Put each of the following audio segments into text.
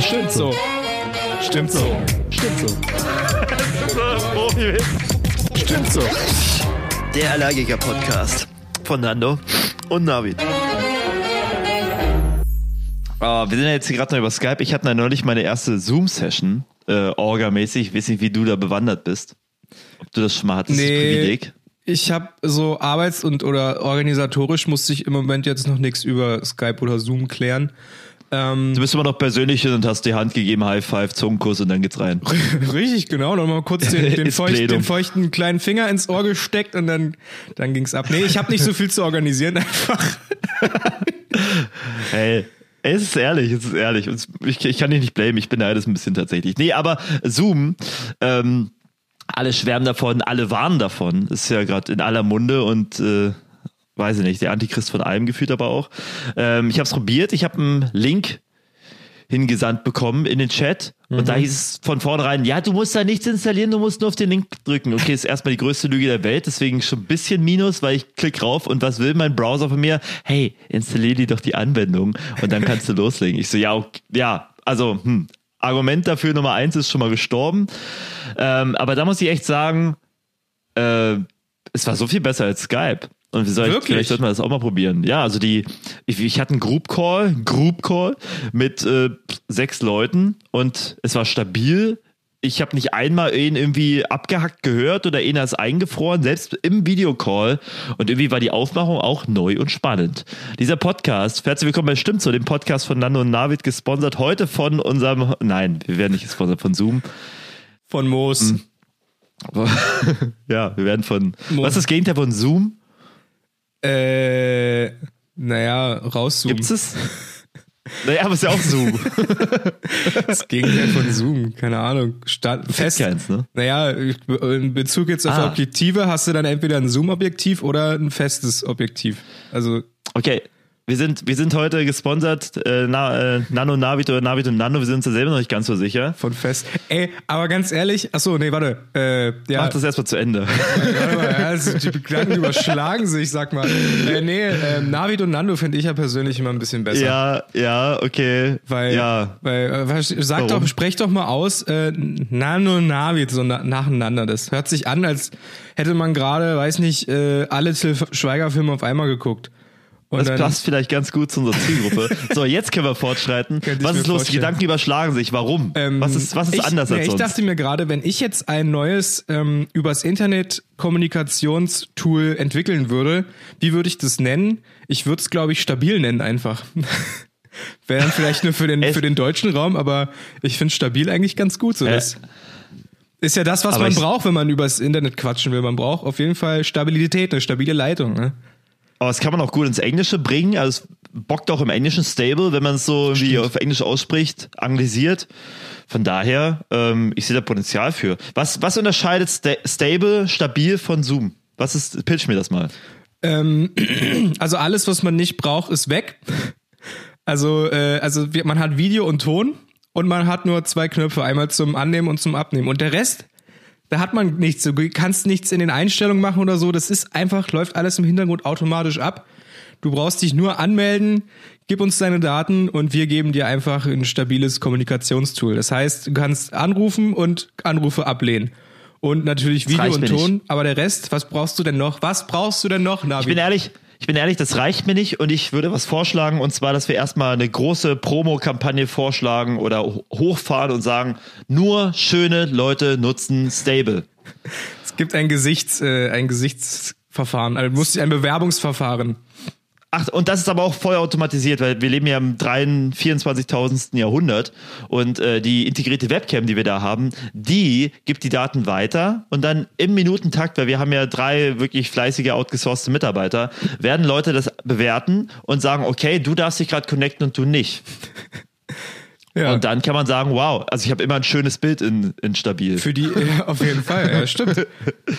Stimmt so. Stimmt so. Stimmt so. Stimmt so. Der Allergiker-Podcast von Nando und Navid. Oh, wir sind ja jetzt gerade noch über Skype. Ich hatte neulich meine erste Zoom-Session, äh, Orga-mäßig. Ich weiß nicht, wie du da bewandert bist. Ob du das schon mal hattest, das Privileg. Ich habe so arbeits- und oder organisatorisch musste ich im Moment jetzt noch nichts über Skype oder Zoom klären. Ähm, du bist immer noch persönlich und hast die Hand gegeben, High Five, Zungenkuss und dann geht's rein. Richtig, genau. Nochmal kurz den, den, feucht, den, feuchten kleinen Finger ins Ohr gesteckt und dann, dann ging's ab. Nee, ich habe nicht so viel zu organisieren, einfach. hey, es ist ehrlich, es ist ehrlich. Ich, ich kann dich nicht blamen, ich beneide es ein bisschen tatsächlich. Nee, aber Zoom, ähm, alle schwärmen davon, alle warnen davon. Ist ja gerade in aller Munde und äh, weiß ich nicht, der Antichrist von allem gefühlt aber auch. Ähm, ich habe es probiert, ich habe einen Link hingesandt bekommen in den Chat mhm. und da mhm. hieß es von vornherein, ja, du musst da nichts installieren, du musst nur auf den Link drücken. Okay, ist erstmal die größte Lüge der Welt, deswegen schon ein bisschen Minus, weil ich klick rauf und was will mein Browser von mir? Hey, installier dir doch die Anwendung und dann kannst du loslegen. Ich so, ja, okay, ja, also, hm, Argument dafür Nummer eins ist schon mal gestorben. Ähm, aber da muss ich echt sagen, äh, es war so viel besser als Skype. Und vielleicht, vielleicht sollten wir das auch mal probieren. Ja, also die, ich, ich hatte einen Group Call, Group Call mit äh, sechs Leuten und es war stabil. Ich habe nicht einmal ihn irgendwie abgehackt gehört oder ihn ist eingefroren, selbst im Videocall. Und irgendwie war die Aufmachung auch neu und spannend. Dieser Podcast, herzlich willkommen bei Stimmt so, dem Podcast von Nando und Navid, gesponsert heute von unserem, nein, wir werden nicht gesponsert von Zoom. Von Moos. Hm. ja, wir werden von, Moos. was ist das Gegenteil von Zoom? Äh, naja, rauszoomen. Gibt es? Naja, aber ist ja auch Zoom. das Gegenteil von Zoom, keine Ahnung. Stand, fest. Keins, ne? Naja, in Bezug jetzt auf ah. Objektive hast du dann entweder ein Zoom-Objektiv oder ein festes Objektiv. Also. Okay, wir sind, wir sind heute gesponsert, äh, Na, äh, Nano Navit oder Navit und Nano, wir sind uns da selber noch nicht ganz so sicher. Von Fest. Ey, aber ganz ehrlich, achso, nee, warte. Äh, ja. Mach das erstmal zu Ende. Warte mal, also die Gedanken überschlagen sich, sag mal. Äh, nee, äh, Navid und Nando finde ich ja persönlich immer ein bisschen besser. Ja, ja, okay. Weil, ja. weil äh, sag Warum? doch, sprech doch mal aus, äh, Nano und Navid so na nacheinander. Das hört sich an, als hätte man gerade, weiß nicht, äh, alle Till Schweiger-Filme auf einmal geguckt. Und das passt vielleicht ganz gut zu unserer Zielgruppe. so, jetzt können wir fortschreiten. Was ist los? Die Gedanken überschlagen sich. Warum? Ähm, was ist, was ist ich, anders als nee, sonst? Ich dachte mir gerade, wenn ich jetzt ein neues ähm, übers Internet Kommunikationstool entwickeln würde, wie würde ich das nennen? Ich würde es, glaube ich, stabil nennen einfach. Wäre dann vielleicht nur für den, für den deutschen Raum, aber ich finde stabil eigentlich ganz gut. So äh, das ist ja das, was man braucht, wenn man übers Internet quatschen will. Man braucht auf jeden Fall Stabilität, eine stabile Leitung. Ne? Aber das kann man auch gut ins Englische bringen. Also es bockt auch im Englischen stable, wenn man es so irgendwie auf Englisch ausspricht, anglisiert. Von daher, ähm, ich sehe da Potenzial für. Was, was unterscheidet sta stable, stabil von Zoom? Was ist, pitch mir das mal. Ähm, also alles, was man nicht braucht, ist weg. Also, äh, also man hat Video und Ton und man hat nur zwei Knöpfe, einmal zum Annehmen und zum Abnehmen. Und der Rest da hat man nichts. Du kannst nichts in den Einstellungen machen oder so. Das ist einfach, läuft alles im Hintergrund automatisch ab. Du brauchst dich nur anmelden, gib uns deine Daten und wir geben dir einfach ein stabiles Kommunikationstool. Das heißt, du kannst anrufen und Anrufe ablehnen. Und natürlich Video und Ton, nicht. aber der Rest, was brauchst du denn noch? Was brauchst du denn noch, Navi? Ich bin ehrlich, ich bin ehrlich, das reicht mir nicht und ich würde was vorschlagen und zwar, dass wir erstmal eine große Promo-Kampagne vorschlagen oder hochfahren und sagen, nur schöne Leute nutzen Stable. Es gibt ein Gesichts, äh, ein Gesichtsverfahren, also muss ein Bewerbungsverfahren. Ach, und das ist aber auch voll automatisiert, weil wir leben ja im 24.000. Jahrhundert und äh, die integrierte Webcam, die wir da haben, die gibt die Daten weiter und dann im Minutentakt, weil wir haben ja drei wirklich fleißige outgesourcete Mitarbeiter, werden Leute das bewerten und sagen, okay, du darfst dich gerade connecten und du nicht. Ja. Und dann kann man sagen, wow, also ich habe immer ein schönes Bild in, in stabil. Für die, ja, auf jeden Fall, ja, stimmt.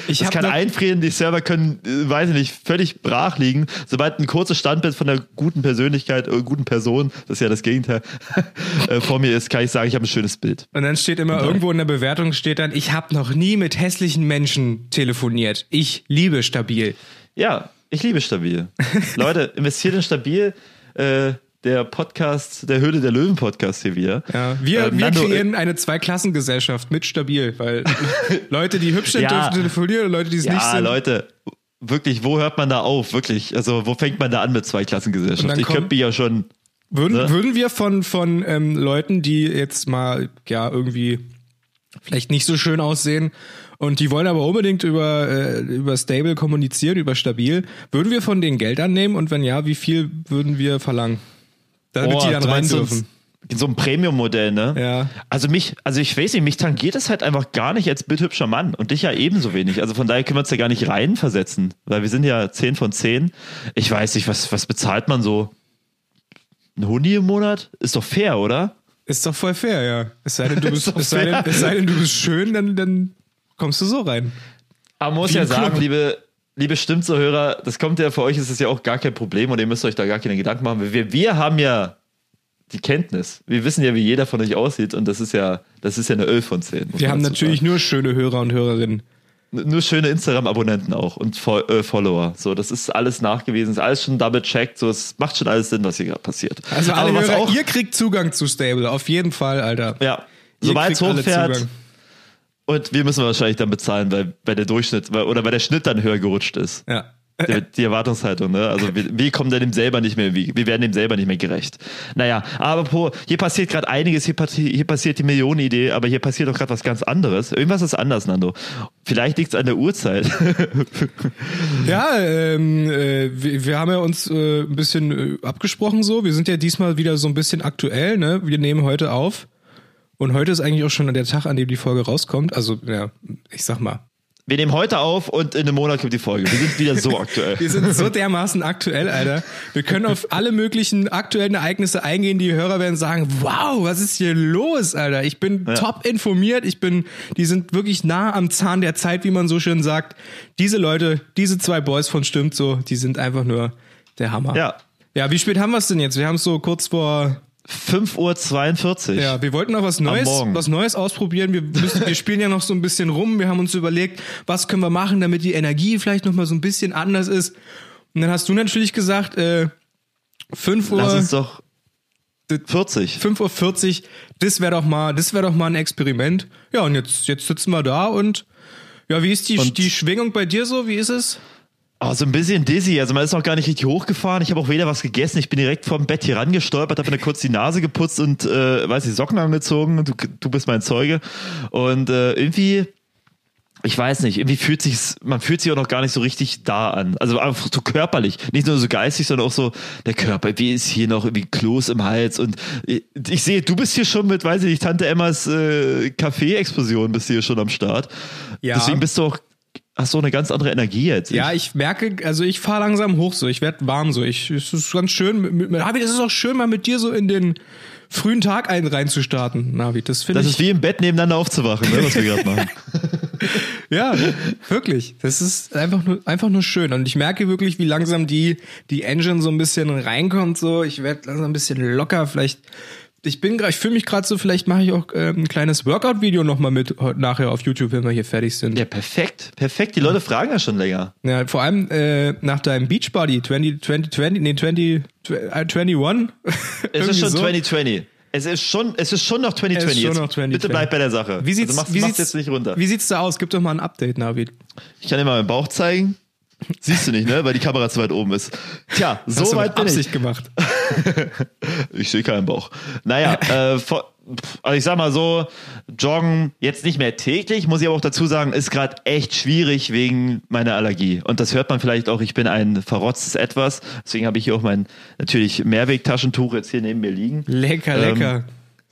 Ich das kann einfrieren, die Server können, äh, weiß ich nicht, völlig brach liegen. Sobald ein kurzes Standbild von einer guten Persönlichkeit, oder äh, guten Person, das ist ja das Gegenteil, äh, vor mir ist, kann ich sagen, ich habe ein schönes Bild. Und dann steht immer, genau. irgendwo in der Bewertung steht dann, ich habe noch nie mit hässlichen Menschen telefoniert. Ich liebe stabil. Ja, ich liebe stabil. Leute, investiert in stabil. Äh, der Podcast, der Höhle der Löwen Podcast hier wieder. Ja, wir, Ähm, wir Nando, kreieren eine Zweiklassengesellschaft mit stabil, weil Leute, die hübsch sind, Ja. dürfen telefonieren und Leute, die es nicht Ja, sind. Leute, wirklich, wo hört man da auf? Wirklich, also wo fängt man da an mit Zweiklassengesellschaft? Ich könnte mich ja schon. Würden, Ne? würden wir von, von ähm, Leuten, die jetzt mal ja irgendwie vielleicht nicht so schön aussehen und die wollen aber unbedingt über, äh, über Stable kommunizieren, über Stabil, würden wir von denen Geld annehmen und wenn ja, wie viel würden wir verlangen? Damit Oh, die dann rein dürfen. ein- so ein Premium-Modell, ne? Ja. Also mich, also ich weiß nicht, mich tangiert es halt einfach gar nicht als bildhübscher Mann und dich ja ebenso wenig. Also von daher können wir uns ja gar nicht reinversetzen, weil wir sind ja 10 von 10. Ich weiß nicht, was, was bezahlt man so? Ein Huni im Monat? Ist doch fair, oder? Ist doch voll fair, ja. Es sei denn, du bist, es sei denn, es sei denn, du bist schön, dann, dann kommst du so rein. Aber man muss Wie ja sagen, liebe, liebe Stimmzuhörer, das kommt ja für euch, ist es ja auch gar kein Problem und ihr müsst euch da gar keine Gedanken machen. Wir, wir haben ja die Kenntnis. Wir wissen ja, wie jeder von euch aussieht und das ist ja, das ist ja eine 11 von 10. muss Wir haben natürlich nur schöne Hörer und Hörerinnen. sagen. nur schöne Instagram-Abonnenten auch und Fo äh, Follower. So, das ist alles nachgewiesen, ist alles schon double checked. So, es macht schon alles Sinn, was hier gerade passiert. Also alle Hörer, auch, ihr kriegt Zugang zu Stable, auf jeden Fall, Alter. ja, sobald es hochfährt, Zugang. Und wir müssen wahrscheinlich dann bezahlen, weil, weil der Durchschnitt weil, oder weil der Schnitt dann höher gerutscht ist. Ja. Die, die Erwartungshaltung, ne? Also wir, wir kommen dann dem selber nicht mehr, wir, werden dem selber nicht mehr gerecht. Naja, aber po, hier passiert gerade einiges, hier, hier passiert die Millionenidee, aber hier passiert auch gerade was ganz anderes. Irgendwas ist anders, Nando. Vielleicht liegt es an der Uhrzeit. Ja, ähm, äh, wir, wir haben ja uns äh, ein bisschen äh, abgesprochen so. Wir sind ja diesmal wieder so ein bisschen aktuell, ne? Wir nehmen heute auf. Und heute ist eigentlich auch schon der Tag, an dem die Folge rauskommt. Also, ja, ich sag mal. Wir nehmen heute auf und in einem Monat kommt die Folge. Wir sind wieder so aktuell. Wir sind so dermaßen aktuell, Alter. Wir können auf alle möglichen aktuellen Ereignisse eingehen. Die Hörer werden sagen, wow, was ist hier los, Alter? Ich bin top informiert. Ich bin, die sind wirklich nah am Zahn der Zeit, wie man so schön sagt. Diese Leute, diese zwei Boys von Stimmt so, die sind einfach nur der Hammer. Ja. Ja, wie spät haben wir es denn jetzt? Wir haben es so kurz vor 5.42 Uhr. Ja, wir wollten noch was Neues, was Neues ausprobieren. Wir, müssen, wir spielen ja noch so ein bisschen rum. Wir haben uns überlegt, was können wir machen, damit die Energie vielleicht noch mal so ein bisschen anders ist. Und dann hast du natürlich gesagt, äh, 5 Lass Uhr, uns doch 40. 5 Uhr 40, das wäre doch mal, das wäre doch mal ein Experiment. Ja, und jetzt, jetzt sitzen wir da und ja, wie ist die, Und- die Schwingung bei dir so? Wie ist es? Oh, so ein bisschen dizzy. Also man ist noch gar nicht richtig hochgefahren. Ich habe auch weder was gegessen. Ich bin direkt vom Bett hier rangestolpert, habe mir kurz die Nase geputzt und äh, weiß nicht, Socken angezogen. Du, du bist mein Zeuge. Und äh, irgendwie, ich weiß nicht, irgendwie fühlt sich man fühlt sich auch noch gar nicht so richtig da an. Also einfach so körperlich, nicht nur so geistig, sondern auch so der Körper. Wie ist hier noch irgendwie Kloß im Hals und ich, ich sehe, du bist hier schon mit, weiß ich nicht, Tante Emmas äh, Kaffee-Explosion bist hier schon am Start. Ja. Deswegen bist du auch hast du eine ganz andere Energie jetzt. Ja, ich merke, also ich fahre langsam hoch so, ich werde warm so. Ich, es ist ganz schön, mit, mit, Navi, es ist auch schön, mal mit dir so in den frühen Tag ein reinzustarten, Navi. Das finde Das ich. ist wie im Bett nebeneinander aufzuwachen, ne, was wir gerade machen. Ja, wirklich. Das ist einfach nur, einfach nur schön. Und ich merke wirklich, wie langsam die, die Engine so ein bisschen reinkommt. So, ich werde langsam ein bisschen locker. Vielleicht, ich bin gerade, ich fühle mich gerade so, vielleicht mache ich auch äh, ein kleines Workout-Video nochmal mit nachher auf YouTube, wenn wir hier fertig sind. Ja, perfekt. Perfekt. Die Leute fragen ja schon länger. Ja, vor allem äh, nach deinem Beachbody 20, 2020, nee, 20, äh, 21. Es ist schon so. 2020. Es ist schon, es ist schon noch 2020 Es ist schon jetzt. noch 2020. Bitte bleib bei der Sache. Wie sieht's, also mach's, wie mach's sieht's jetzt nicht runter. Wie sieht's da aus? Gib doch mal ein Update, Navid. Ich kann dir mal meinen Bauch zeigen. Siehst du nicht, ne? Weil die Kamera zu weit oben ist. Tja, so weit bin Absicht ich. gemacht. Ich sehe keinen Bauch. Naja, äh, vor, also ich sag mal so, joggen jetzt nicht mehr täglich, muss ich aber auch dazu sagen, ist gerade echt schwierig wegen meiner Allergie. Und das hört man vielleicht auch, ich bin ein verrotztes Etwas. Deswegen habe ich hier auch mein natürlich Mehrwegtaschentuch jetzt hier neben mir liegen. Lecker, Ähm, lecker.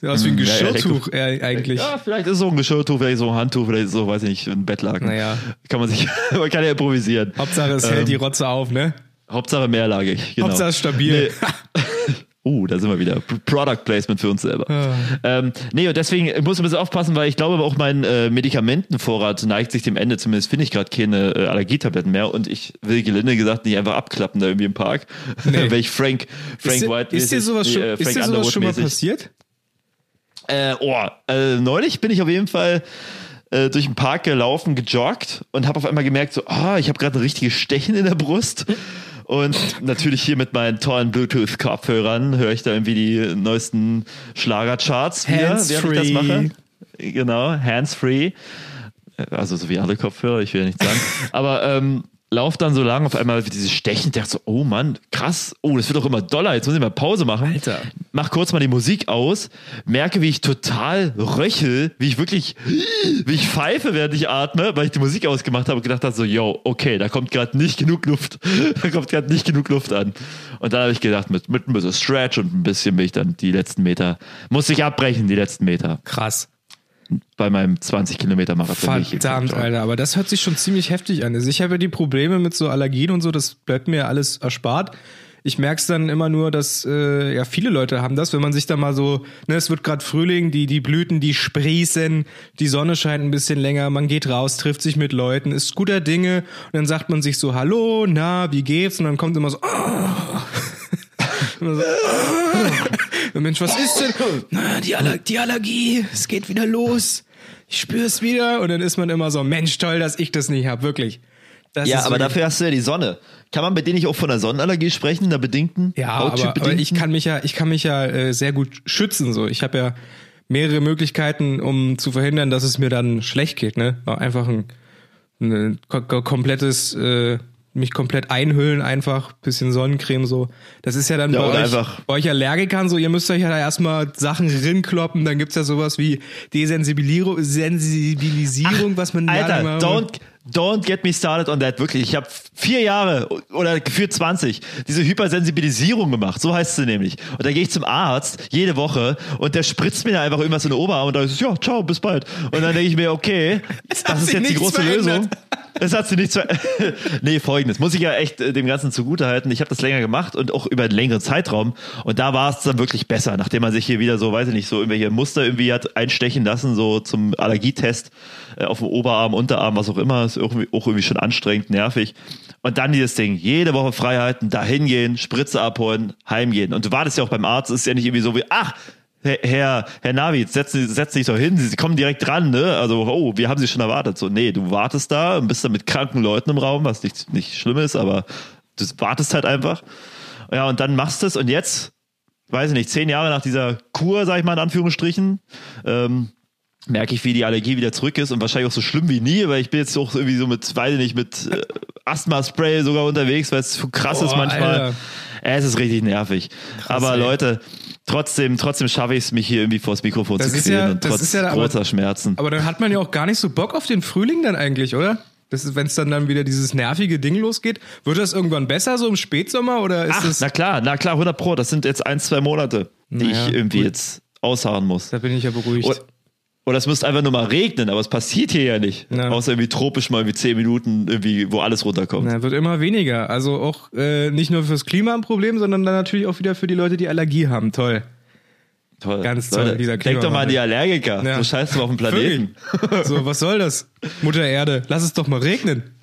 Sieht aus wie ein ja, ja, Geschirrtuch äh, eigentlich. Ja, vielleicht ist es so ein Geschirrtuch, vielleicht so ein Handtuch, vielleicht so, weiß ich nicht, ein Bettlaken. Naja. Kann man sich, man kann ja improvisieren. Hauptsache es Ähm, hält die Rotze auf, ne? Hauptsache mehrlagig, genau. Hauptsache stabil. Nee. Uh, da sind wir wieder. Product Placement für uns selber. Ähm, nee, und deswegen ich muss ich ein bisschen aufpassen, weil ich glaube, auch mein äh, Medikamentenvorrat neigt sich dem Ende. Zumindest finde ich gerade keine äh, Allergietabletten mehr. Und ich will gelinde gesagt nicht einfach abklappen da irgendwie im Park. Nee. Weil ich Frank, Frank ist, White ist dir sowas, schon, äh, ist dir sowas schon mal passiert? Äh, oh, äh, neulich bin ich auf jeden Fall äh, durch den Park gelaufen, gejoggt und habe auf einmal gemerkt, so, ah, ich habe gerade ein richtiges Stechen in der Brust. Und natürlich hier mit meinen tollen Bluetooth-Kopfhörern höre ich da irgendwie die neuesten Schlagercharts wieder, während ich das mache. Genau, hands-free. Also so wie alle Kopfhörer, ich will ja nicht sagen. Aber ähm, lauf dann so lang auf einmal dieses Stechen, dachte so, oh Mann, krass, oh, das wird doch immer doller, jetzt muss ich mal Pause machen. Alter. Mach kurz mal die Musik aus, merke, wie ich total röchel, wie ich wirklich, wie ich pfeife, während ich atme, weil ich die Musik ausgemacht habe und gedacht habe, so, yo, okay, da kommt gerade nicht genug Luft, da kommt gerade nicht genug Luft an. Und dann habe ich gedacht, mit, mit ein bisschen Stretch und ein bisschen bin ich dann die letzten Meter, muss ich abbrechen, die letzten Meter. Krass bei meinem 20 Kilometer Marathon. Verdammt, Alter, aber das hört sich schon ziemlich heftig an. Also ich habe ja die Probleme mit so Allergien und so, das bleibt mir alles erspart. Ich merke es dann immer nur, dass äh, ja viele Leute haben das, wenn man sich da mal so, ne, es wird gerade Frühling, die die Blüten, die sprießen, die Sonne scheint ein bisschen länger, man geht raus, trifft sich mit Leuten, ist guter Dinge und dann sagt man sich so, hallo, na, wie geht's? Und dann kommt immer so, oh. so, oh. Mensch, was ist denn? Na, die, Aller die Allergie, es geht wieder los. Ich spüre es wieder und dann ist man immer so, Mensch, toll, dass ich das nicht habe, wirklich. Das ja, aber dafür hast du ja die Sonne. Kann man bei dir nicht auch von einer Sonnenallergie sprechen, einer bedingten? Ja, aber, aber, ich kann mich ja, ich kann mich ja äh, sehr gut schützen. So, ich habe ja mehrere Möglichkeiten, um zu verhindern, dass es mir dann schlecht geht. Ne, einfach ein, ein komplettes äh, mich komplett einhüllen, einfach bisschen Sonnencreme so. Das ist ja dann ja, bei, euch, einfach. bei euch Allergikern so, ihr müsst euch ja da erstmal Sachen rinkloppen, dann gibt's ja sowas wie Desensibilisierung, Sensibilisierung, Ach, was man Alter, don't Don't get me started on that, wirklich. Ich habe vier Jahre oder gefühlt 20 diese Hypersensibilisierung gemacht, so heißt sie nämlich. Und da gehe ich zum Arzt jede Woche und der spritzt mir da einfach irgendwas in den Oberarm und da ist ja, ciao, bis bald. Und dann denke ich mir, okay, das ist jetzt die große verändert. Lösung. Es hat sie nicht zu. nee, folgendes. Muss ich ja echt äh, dem Ganzen zugutehalten. Ich habe das länger gemacht und auch über einen längeren Zeitraum. Und da war es dann wirklich besser, nachdem man sich hier wieder so, weiß ich nicht, so irgendwelche Muster irgendwie hat einstechen lassen, so zum Allergietest äh, auf dem Oberarm, Unterarm, was auch immer. Ist irgendwie, auch irgendwie schon anstrengend, nervig. Und dann dieses Ding, jede Woche Freiheiten, dahin gehen, Spritze abholen, heimgehen. Und du wartest ja auch beim Arzt, ist ja nicht irgendwie so wie, ach, Herr, Herr Navi, setzen Sie, setzen sich doch hin, Sie kommen direkt dran, ne? Also, oh, wir haben Sie schon erwartet. So, nee, du wartest da und bist da mit kranken Leuten im Raum, was nicht, nicht schlimm ist, aber du wartest halt einfach. Ja, und dann machst du es und jetzt, weiß ich nicht, zehn Jahre nach dieser Kur, sag ich mal in Anführungsstrichen, ähm, merke ich, wie die Allergie wieder zurück ist und wahrscheinlich auch so schlimm wie nie, weil ich bin jetzt auch irgendwie so mit, weiß ich nicht, mit äh, Asthma-Spray sogar unterwegs, weil es zu krass Boah, ist manchmal. Äh, es ist richtig nervig. Krass, Aber ey. Leute, trotzdem, trotzdem schaffe ich es, mich hier irgendwie vors Mikrofon das zu quälen ja, und trotz ja, großer aber, Schmerzen. Aber dann hat man ja auch gar nicht so Bock auf den Frühling dann eigentlich, oder? Wenn es dann dann wieder dieses nervige Ding losgeht, wird das irgendwann besser, so im Spätsommer oder ist Ach? Na klar, na klar, 100 Pro. Das sind jetzt ein, zwei Monate, die naja, ich irgendwie gut. jetzt ausharren muss. Da bin ich ja beruhigt. Und, oder es müsste einfach nur mal regnen, aber es passiert hier ja nicht. Ja. Außer irgendwie tropisch mal wie zehn Minuten, irgendwie, wo alles runterkommt. Ja, wird immer weniger. Also auch äh, nicht nur fürs Klima ein Problem, sondern dann natürlich auch wieder für die Leute, die Allergie haben. Toll. Toll. Ganz toll, Leute, dieser Denk doch mal an die Allergiker. Ja. So scheißt du auf dem Planeten. so, was soll das? Mutter Erde, lass es doch mal regnen.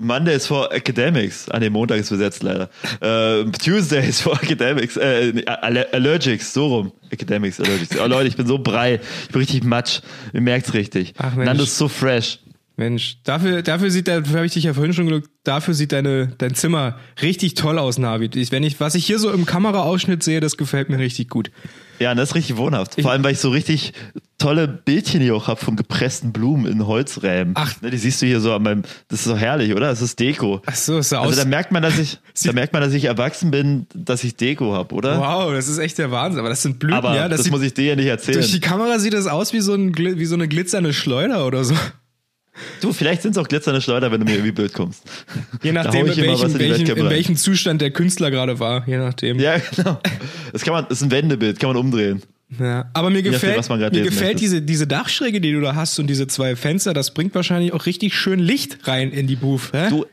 Monday is for Academics. Ah, nee, Montag ist besetzt leider. Uh, Tuesday is for Academics. Äh, Allergics, so rum. Academics, Allergics. Oh Leute, ich bin so brei. Ich bin richtig matsch. Ihr merkt's richtig. Ach, Mensch. Nando ist so fresh. Mensch, dafür, dafür sieht, dafür habe ich dich ja vorhin schon gesagt, dafür sieht deine, dein Zimmer richtig toll aus, Navi. Ich, wenn ich, was ich hier so im Kameraausschnitt sehe, das gefällt mir richtig gut. Ja, das ist richtig wohnhaft. Vor allem, weil ich so richtig tolle Bildchen hier auch habe von gepressten Blumen in Holzrämen. Ach. Ne, die siehst du hier so an meinem, das ist so herrlich, oder? Das ist Deko. Ach so, ist so Also da merkt man, dass ich, da merkt man, dass ich erwachsen bin, dass ich Deko habe, oder? Wow, das ist echt der Wahnsinn. Aber das sind Blüten, Aber ja. Das, das sieht, muss ich dir ja nicht erzählen. Durch die Kamera sieht das aus wie so, ein, wie so eine glitzernde Schleuder oder so. Du, vielleicht sind es auch glitzernde Schleuder, wenn du mir irgendwie Blöd kommst. Je nachdem, in welchem, in, welchen, in welchem Zustand der Künstler gerade war, je nachdem. Ja, genau. Das kann man, das ist ein Wendebild, kann man umdrehen. Ja, aber mir gefällt, mir gefällt diese, diese Dachschräge, die du da hast und diese zwei Fenster, das bringt wahrscheinlich auch richtig schön Licht rein in die Booth. Hä? Du,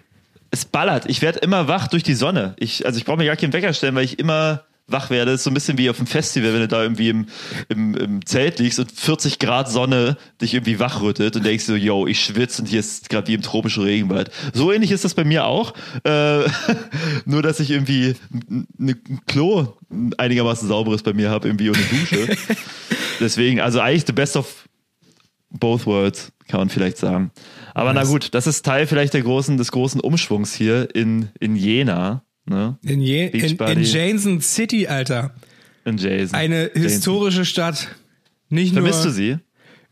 es ballert. Ich werde immer wach durch die Sonne. Ich, also ich brauche mir gar keinen Wecker stellen, weil ich immer wach werde. Das ist so ein bisschen wie auf dem Festival, wenn du da irgendwie im, im, im Zelt liegst und 40 Grad Sonne dich irgendwie wachrüttet und denkst so, yo, ich schwitze und hier ist gerade wie im tropischen Regenwald. So ähnlich ist das bei mir auch. Äh, nur, dass ich irgendwie ein Klo einigermaßen sauberes bei mir habe, irgendwie ohne Dusche. Deswegen, also eigentlich the best of both worlds, kann man vielleicht sagen. Aber nice. na gut, das ist Teil vielleicht der großen, des großen Umschwungs hier in, in Jena Ne? In, Je in, in. Jason City, Alter. In Jason. Eine Jason. historische Stadt. Nicht Vermisst nur. du sie?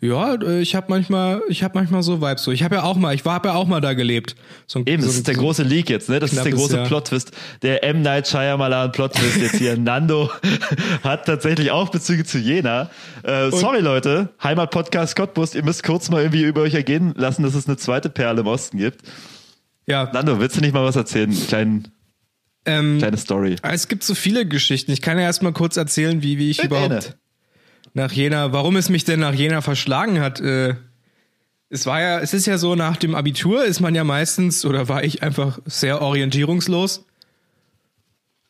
Ja, ich habe manchmal, ich habe manchmal so Vibes so. Ich habe ja auch mal, ich war hab ja auch mal da gelebt. So ein, Eben, so das ist der so- große Leak jetzt, ne? Das ist der große Jahr. Plot-Twist. Der M. Night Shyamalan Plot-Twist jetzt hier. Nando hat tatsächlich auch Bezüge zu Jena. Äh, sorry, Leute. Heimat-Podcast Cottbus. Ihr müsst kurz mal irgendwie über euch ergehen lassen, dass es eine zweite Perle im Osten gibt. Ja, Nando, willst du nicht mal was erzählen? Klein, ähm, kleine Story. es gibt so viele Geschichten. Ich kann ja erst mal kurz erzählen, wie, wie ich Erwähne. überhaupt nach Jena, warum es mich denn nach Jena verschlagen hat. Äh, es war ja, es ist ja so, nach dem Abitur ist man ja meistens, oder war ich einfach sehr orientierungslos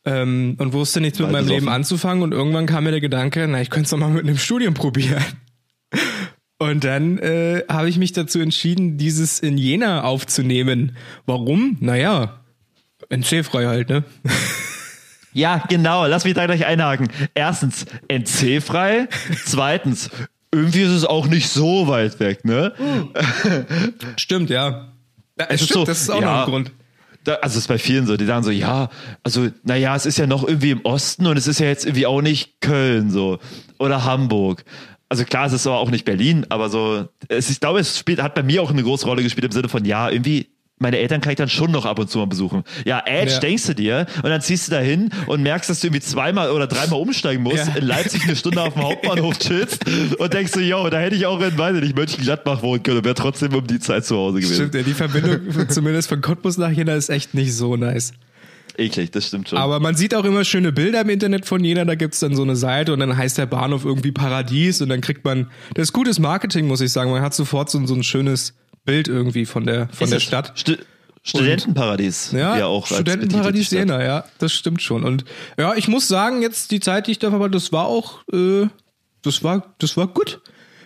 ähm, und wusste nichts mit meinem. Leben anzufangen und irgendwann kam mir der Gedanke, na, ich könnte es doch mal mit einem Studium probieren. Und dann äh, habe ich mich dazu entschieden, dieses in Jena aufzunehmen. Warum? Naja, NC-frei halt, ne? Ja, genau. Lass mich da gleich einhaken. Erstens, NC-frei. Zweitens, irgendwie ist es auch nicht so weit weg, ne? Stimmt, ja. ja es ist stimmt, so, das ist auch ja. noch ein Grund. Da, also es ist bei vielen so, die sagen so, ja, also naja, es ist ja noch irgendwie im Osten und es ist ja jetzt irgendwie auch nicht Köln so oder Hamburg. Also klar, es ist aber auch nicht Berlin, aber so, es, ich glaube, es spielt, hat bei mir auch eine große Rolle gespielt im Sinne von, ja, irgendwie, meine Eltern kann ich dann schon noch ab und zu mal besuchen. Ja, Edge, Ja. denkst du dir, und dann ziehst du da hin und merkst, dass du irgendwie zweimal oder dreimal umsteigen musst, Ja. in Leipzig eine Stunde auf dem Hauptbahnhof chillst und denkst so, yo, da hätte ich auch in, weiß ich nicht, Mönchengladbach wohnen können und wäre trotzdem um die Zeit zu Hause gewesen. Stimmt, ja, die Verbindung zumindest von Cottbus nach Jena ist echt nicht so nice. Eklig, das stimmt schon. Aber man sieht auch immer schöne Bilder im Internet von Jena, da gibt's dann so eine Seite und dann heißt der Bahnhof irgendwie Paradies und dann kriegt man, das ist gutes Marketing, muss ich sagen, man hat sofort so, so ein schönes Bild irgendwie von der, von Ist der Stadt. Stu Studentenparadies. Ja, wie er auch Studentenparadies. Jena, ja, das stimmt schon. Und ja, ich muss sagen, jetzt die Zeit, die ich da war, das war auch, äh, das war, das war gut.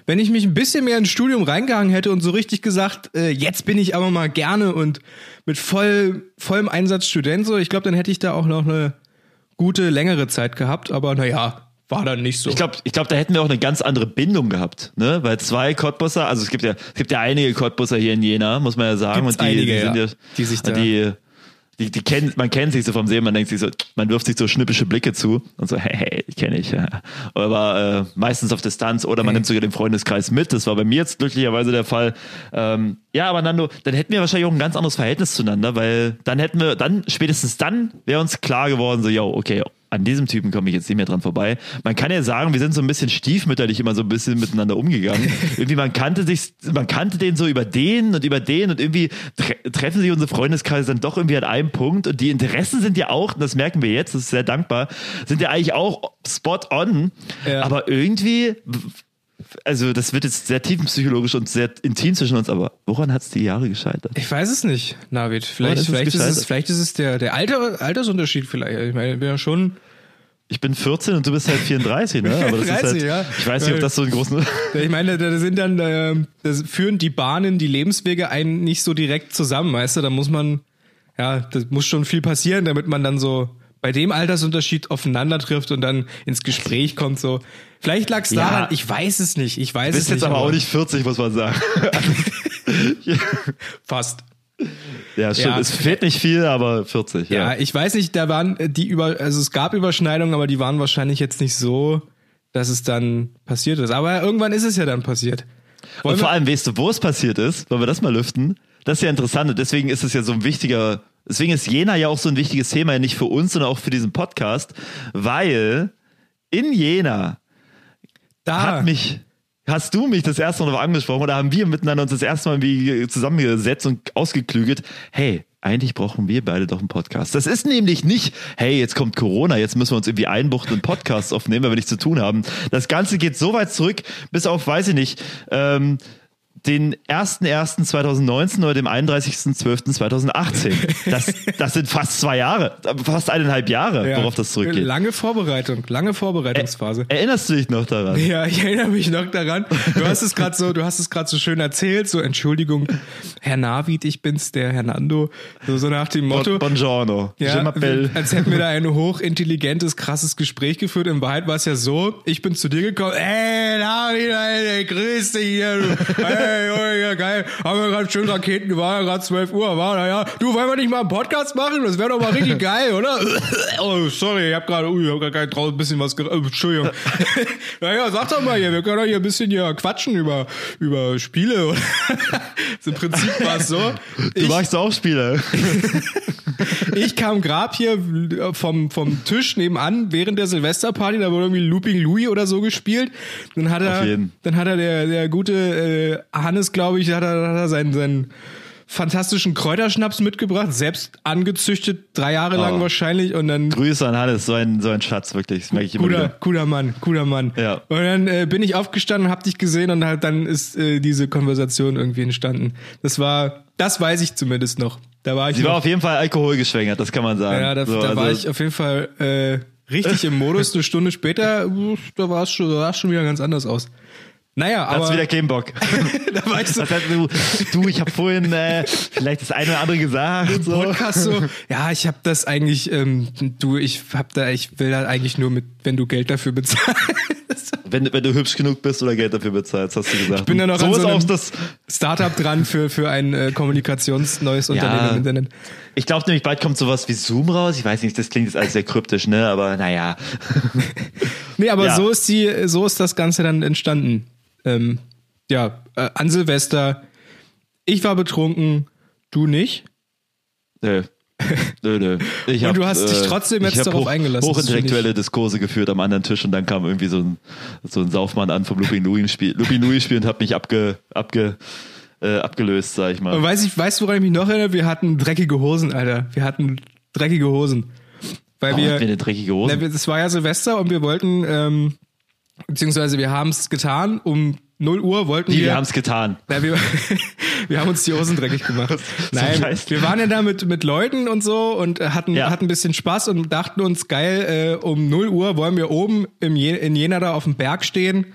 Wenn ich mich ein bisschen mehr ins Studium reingehangen hätte und so richtig gesagt, äh, jetzt bin ich aber mal gerne und mit voll, vollem Einsatz Student, so, ich glaube, dann hätte ich da auch noch eine gute, längere Zeit gehabt, aber naja, war dann nicht so. Ich glaube, ich glaub, da hätten wir auch eine ganz andere Bindung gehabt, ne? Weil zwei Cottbusser, also es gibt ja, es gibt ja einige Cottbusser hier in Jena, muss man ja sagen, Gibt's und die, einige, die sind ja, ja, die sich da- die, die, die kennen, man kennt sich so vom Sehen, man denkt sich so, man wirft sich so schnippische Blicke zu und so, hey, hey, kenne ich. Ja. Aber äh, meistens auf Distanz oder man nimmt sogar den Freundeskreis mit. Das war bei mir jetzt glücklicherweise der Fall. Ähm, ja, aber Nando, dann hätten wir wahrscheinlich auch ein ganz anderes Verhältnis zueinander, weil dann hätten wir, dann, spätestens dann wäre uns klar geworden, so, yo, okay, an diesem Typen komme ich jetzt nicht mehr dran vorbei. Man kann ja sagen, wir sind so ein bisschen stiefmütterlich immer so ein bisschen miteinander umgegangen. irgendwie man kannte sich, man kannte den so über den und über den und irgendwie tre treffen sich unsere Freundeskreise dann doch irgendwie an einem Punkt und die Interessen sind ja auch, und das merken wir jetzt, das ist sehr dankbar, sind ja eigentlich auch spot on. Ja. Aber irgendwie, also das wird jetzt sehr tiefenpsychologisch und sehr intim zwischen uns, aber woran hat es die Jahre gescheitert? ich weiß es nicht, Navid. Vielleicht, ist es vielleicht, ist es, vielleicht ist es der, der Alter, Altersunterschied vielleicht. Ich meine, wir ja schon Ich bin 14 und du bist halt 34, ne? Aber das 30, ist halt, ja. ich weiß nicht, ob das so einen großen Ich meine, da sind dann, da führen die Bahnen, die Lebenswege einen nicht so direkt zusammen, weißt du? Da muss man, ja, das muss schon viel passieren, damit man dann so bei dem Altersunterschied aufeinander trifft und dann ins Gespräch kommt. So, vielleicht lag es Ja. daran. Ich weiß es nicht. Ich weiß Du bist es nicht. jetzt aber auch nicht 40, muss man sagen. fast. ja, stimmt. Ja. Es fehlt nicht viel, aber 40. Ja, Ja. ich weiß nicht. Da waren äh, die über, also es gab Überschneidungen, aber die waren wahrscheinlich jetzt nicht so, dass es dann passiert ist. Aber irgendwann ist es ja dann passiert. Wollen Und vor allem, weißt du, wo es passiert ist? Wollen wir das mal lüften? Das ist ja interessant und deswegen ist es ja so ein wichtiger, deswegen ist Jena ja auch so ein wichtiges Thema, nicht für uns, sondern auch für diesen Podcast, weil in Jena da hat mich, hast du mich das erste Mal darauf angesprochen oder haben wir miteinander uns das erste Mal wie zusammengesetzt und ausgeklügelt, hey, eigentlich brauchen wir beide doch einen Podcast. Das ist nämlich nicht, hey, jetzt kommt Corona, jetzt müssen wir uns irgendwie einbuchten und Podcasts aufnehmen, weil wir nichts zu tun haben. Das Ganze geht so weit zurück, bis auf, weiß ich nicht, ähm, den 1.1.2019 oder dem 31.12.2018. Das, das sind fast zwei Jahre, fast eineinhalb Jahre, Ja. worauf das zurückgeht. Lange Vorbereitung, lange Vorbereitungsphase. Erinnerst du dich noch daran? Ja, ich erinnere mich noch daran. Du hast es gerade so, du hast es gerade so schön erzählt. So Entschuldigung, Herr Navid, ich bin's, der Hernando. So, so nach dem Motto. Buongiorno. Je Ja, als hätten wir da ein hochintelligentes, krasses Gespräch geführt. In Wahrheit war es ja so, ich bin zu dir gekommen, ey, Navid, ey, grüß dich hier, du. Hey, oh, ja, geil, haben wir gerade schön Raketen, war ja gerade 12 Uhr, war, naja, du, wollen wir nicht mal einen Podcast machen? Das wäre doch mal richtig geil, oder? oh, sorry, ich hab gerade, uh, ich hab gerade draußen ein bisschen was, äh, Entschuldigung. naja, sag doch mal hier, wir können doch hier ein bisschen hier quatschen über, über Spiele, oder? Im Prinzip war es so. Du magst auch Spiele. Ich kam grad hier vom, vom Tisch nebenan während der Silvesterparty, da wurde irgendwie Looping Louis oder so gespielt. Dann hat er, Auf jeden. dann hat er der, der gute äh, Hannes, glaube ich, hat er, hat er seinen, seinen fantastischen Kräuterschnaps mitgebracht, selbst angezüchtet, drei Jahre lang Oh. wahrscheinlich und dann Grüße an Hannes, so ein, so ein Schatz, wirklich. Das merke ich immer Guter, wieder. guter Mann, guter Mann. Ja. Und dann äh, bin ich aufgestanden, hab dich gesehen und halt dann ist äh, diese Konversation irgendwie entstanden. Das war, das weiß ich zumindest noch. Da war ich Sie noch war auf jeden Fall alkoholgeschwängert, das kann man sagen. Ja, da, So, da war also- ich auf jeden Fall äh, richtig im Modus. Eine Stunde später, da war es schon, da sah es schon wieder ganz anders aus. Naja, Hat's aber wieder keinen Bock. da Was hat, du, du, ich habe vorhin äh, vielleicht das eine oder andere gesagt. So. Podcast so, ja, ich habe das eigentlich, ähm, du, ich hab da, ich will da eigentlich nur mit, wenn du Geld dafür bezahlst. Wenn, wenn du hübsch genug bist oder Geld dafür bezahlst, hast du gesagt. Ich bin da noch so an so auch einem- das. Startup dran für, für ein äh, kommunikationsneues Unternehmen im Internet. Ich glaube nämlich, bald kommt sowas wie Zoom raus. Ich weiß nicht, das klingt jetzt alles sehr kryptisch, ne? Aber naja. Nee, aber Ja. so ist die, so ist das Ganze dann entstanden. Ähm, ja, äh, an Silvester. Ich war betrunken, du nicht. Nö. Nö, nö. Ich Und hab, du hast dich äh, trotzdem jetzt darauf eingelassen, das Hochintellektuelle Diskurse geführt am anderen Tisch und dann kam irgendwie so ein, so ein Saufmann an vom Lupin Louis Spiel, Lupin Louis Spiel und hat mich abge, abge, äh, abgelöst, sag ich mal. Und weiß ich, weißt du, woran ich mich noch erinnere? Wir hatten dreckige Hosen, Alter. Wir hatten dreckige Hosen. Weil Warum wir, hatten wir eine dreckige Hose? Na, das war ja Silvester und wir wollten, ähm, beziehungsweise wir haben es getan, um 0 Uhr wollten Die, wir. wir haben es getan. Na, wir, wir haben uns die Hosen dreckig gemacht. Nein, wir waren ja da mit, mit Leuten und so und hatten, Ja. hatten ein bisschen Spaß und dachten uns, geil, äh, um 0 Uhr wollen wir oben im Je in Jena da auf dem Berg stehen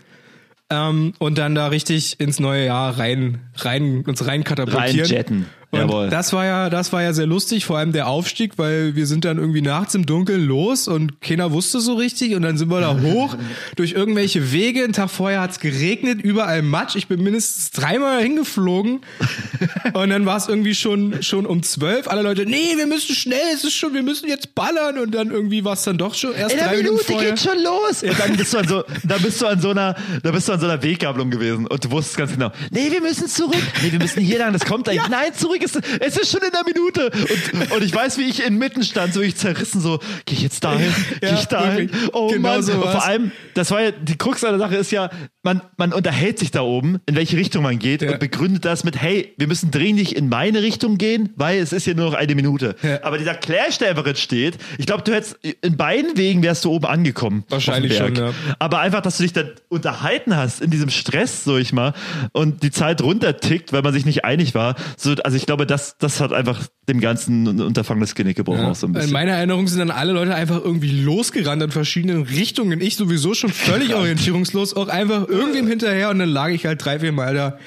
ähm, und dann da richtig ins neue Jahr rein, rein uns rein katapultieren. Reinjetten. Und Jawohl. das war ja, das war ja sehr lustig, vor allem der Aufstieg, weil wir sind dann irgendwie nachts im Dunkeln los und keiner wusste so richtig und dann sind wir da hoch durch irgendwelche Wege. Einen Tag vorher hat's geregnet, überall Matsch. Ich bin mindestens dreimal hingeflogen und dann war es irgendwie schon, schon um zwölf. Alle Leute, nee, wir müssen schnell, es ist schon, wir müssen jetzt ballern und dann irgendwie war es dann doch schon erst In drei Minuten Minute vorher. geht schon los. Ja, dann bist du an so, da bist du an so einer, da bist du an so einer Weggabelung gewesen und du wusstest ganz genau, nee, wir müssen zurück. Nee, wir müssen hier lang, das kommt eigentlich. Nein, zurück ist, es ist schon in einer Minute. Und, und ich weiß, wie ich inmitten stand, so ich zerrissen, so, gehe ich jetzt dahin? Gehe Ja, ich dahin? wirklich. Oh Genau Mann. so und vor allem, das war ja, die Krux an der Sache ist ja, man, man unterhält sich da oben, in welche Richtung man geht Ja. und begründet das mit, hey, wir müssen dringlich in meine Richtung gehen, weil es ist ja nur noch eine Minute. Ja. Aber dieser Clash, der jetzt steht, ich glaube, du hättest, in beiden Wegen wärst du oben angekommen. Wahrscheinlich schon, ja. Aber einfach, dass du dich dann unterhalten hast in diesem Stress, so ich mal, und die Zeit runtertickt, weil man sich nicht einig war. So, also ich glaube, das, das hat einfach dem ganzen Unterfangen das Genick gebrochen auch so ein In bisschen. meiner Erinnerung sind dann alle Leute einfach irgendwie losgerannt in verschiedenen Richtungen. Ich sowieso schon völlig orientierungslos, auch einfach irgendwem hinterher und dann lag ich halt drei, vier Mal da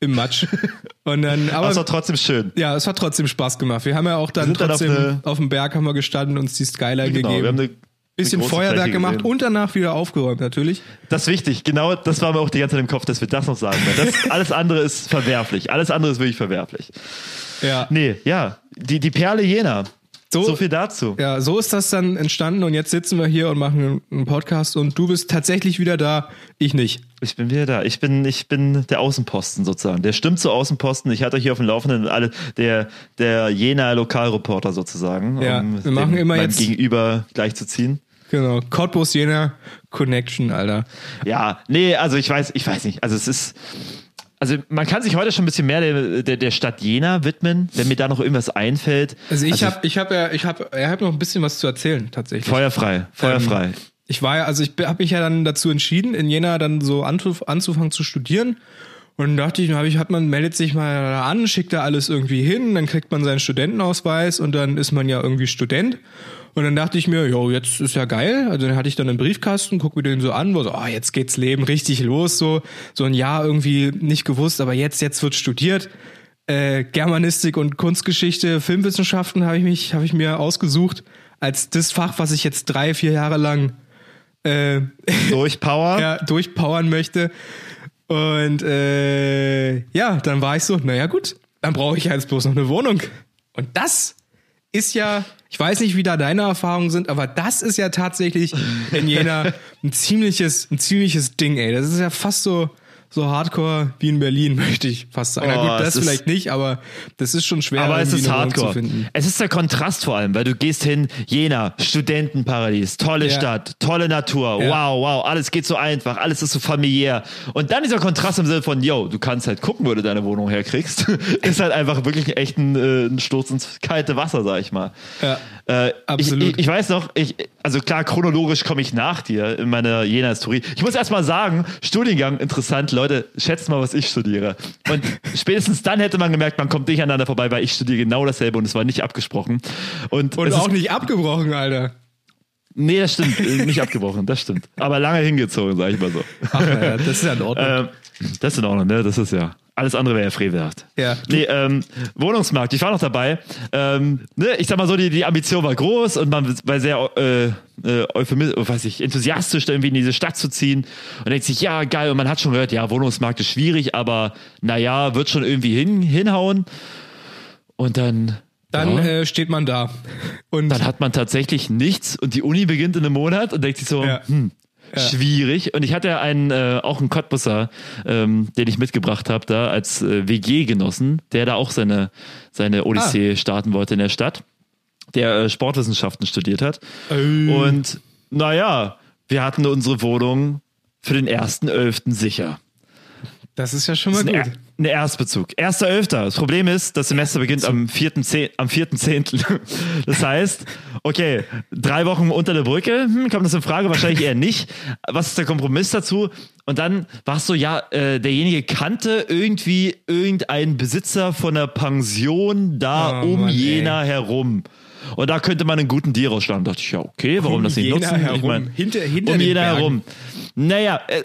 im Matsch. Und dann, Aber es war aber trotzdem schön. ja, es hat trotzdem Spaß gemacht. Wir haben ja auch dann sind dann auf trotzdem eine- auf, dem Berg haben wir gestanden, uns die Skyline Genau, gegeben. wir haben eine, bisschen Feuerwerk gemacht gesehen. und danach wieder aufgeräumt, natürlich. Das ist wichtig, genau das war mir auch die ganze Zeit im Kopf, dass wir das noch sagen. Das, alles andere ist verwerflich. Alles andere ist wirklich verwerflich. Ja. Nee, ja, die, die Perle Jena. So- So, viel dazu. Ja, so ist das dann entstanden und jetzt sitzen wir hier und machen einen Podcast und du bist tatsächlich wieder da, ich nicht. Ich bin wieder da. Ich bin, ich bin der Außenposten sozusagen. Der stimmt zu Außenposten. Ich hatte euch hier auf dem Laufenden alle, der, der Jena Lokalreporter sozusagen. Ja, um wir machen immer jetzt- Gegenüber gleichzuziehen. Genau. Cottbus Jena Connection, Alter. Ja, nee, also ich weiß, ich weiß nicht. Also es ist, also man kann sich heute schon ein bisschen mehr der, der, der Stadt Jena widmen, wenn mir da noch irgendwas einfällt. Also ich habe ich hab ja, ich habe ich hab noch ein bisschen was zu erzählen, tatsächlich. Feuerfrei, feuerfrei. Ich war ja, also ich habe mich ja dann dazu entschieden, in Jena dann so anzuf, anzufangen zu studieren. Und dann dachte ich, hab ich, hat man meldet sich mal an, schickt da alles irgendwie hin, dann kriegt man seinen Studentenausweis und dann ist man ja irgendwie Student. Und dann dachte ich mir, jo, jetzt ist ja geil. Also dann hatte ich dann einen Briefkasten, guck mir den so an, wo so, oh, jetzt geht's Leben richtig los, so so ein Jahr irgendwie nicht gewusst, aber jetzt jetzt wird studiert. Äh, Germanistik und Kunstgeschichte, Filmwissenschaften habe ich mich, habe ich mir ausgesucht als das Fach, was ich jetzt drei, vier Jahre lang äh, Durch Power. ja, durchpowern möchte. Und äh, ja, dann war ich so, naja gut, dann brauche ich jetzt bloß noch eine Wohnung. Und das ist ja, ich weiß nicht, wie da deine Erfahrungen sind, aber das ist ja tatsächlich in Jena ein ziemliches, ein ziemliches Ding, ey. Das ist ja fast so, so hardcore wie in Berlin, möchte ich fast sagen. Oh, Na gut, das vielleicht nicht, aber das ist schon schwer, Aber es ist Hardcore. zu finden. Es ist der Kontrast vor allem, weil du gehst hin, Jena, Studentenparadies, tolle Ja. Stadt, tolle Natur, Ja. wow, wow, alles geht so einfach, alles ist so familiär. Und dann dieser Kontrast im Sinne von, yo, du kannst halt gucken, wo du deine Wohnung herkriegst, ist halt einfach wirklich echt ein, äh, ein Sturz ins kalte Wasser, sag ich mal. Ja. Äh, Absolut. Ich, ich, ich weiß noch, ich, also klar, chronologisch komme ich nach dir in meiner Jena-Historie. Ich muss erst mal sagen, Studiengang, interessant, Leute, schätzt mal, was ich studiere. Und spätestens dann hätte man gemerkt, man kommt nicht aneinander vorbei, weil ich studiere genau dasselbe und es war nicht abgesprochen. Und, Und auch ist, nicht abgebrochen, Alter. Nee, das stimmt, äh, nicht abgebrochen, das stimmt. Aber lange hingezogen, sag ich mal so. Ach, naja, das ist ja in Ordnung. Ähm, das ist in Ordnung, ne? Das ist ja. Alles andere wäre ja Frevelhaft. Ja. Nee, ähm, Wohnungsmarkt, ich war noch dabei. Ähm, ne, ich sag mal so, die, die Ambition war groß und man war sehr äh, äh, euphemistisch, weiß ich, enthusiastisch, irgendwie in diese Stadt zu ziehen und denkt sich, ja, geil, und man hat schon gehört, ja, Wohnungsmarkt ist schwierig, aber naja, wird schon irgendwie hin, hinhauen. Und dann. Dann ja, äh, steht man da. Und dann hat man tatsächlich nichts und die Uni beginnt in einem Monat und denkt sich so, Ja. hm, Ja. schwierig. Und ich hatte einen, äh, auch einen Cottbusser, ähm, den ich mitgebracht habe, da als äh, WG-Genossen, der da auch seine, seine Odyssee Ah. starten wollte in der Stadt, der äh, Sportwissenschaften studiert hat. Äh. Und naja, wir hatten unsere Wohnung für den 1.11. sicher. das ist ja schon mal gut. Ein, Er- Erstbezug. Erster Elfter. Das Problem ist, das Semester beginnt am 4.10. Am 4.10. Das heißt, okay, drei Wochen unter der Brücke, hm, kommt das in Frage? Wahrscheinlich eher nicht. Was ist der Kompromiss dazu? Und dann war es so, ja, äh, derjenige kannte irgendwie irgendeinen Besitzer von einer Pension da Oh, um Mann, ey. Jena herum. Und da könnte man einen guten Deal rausschlagen. Da dachte ich, ja, okay, warum Um das nicht Jena nutzen? herum. Ich mein, Hinter- hinter um Jena Bergen. herum. Naja, äh,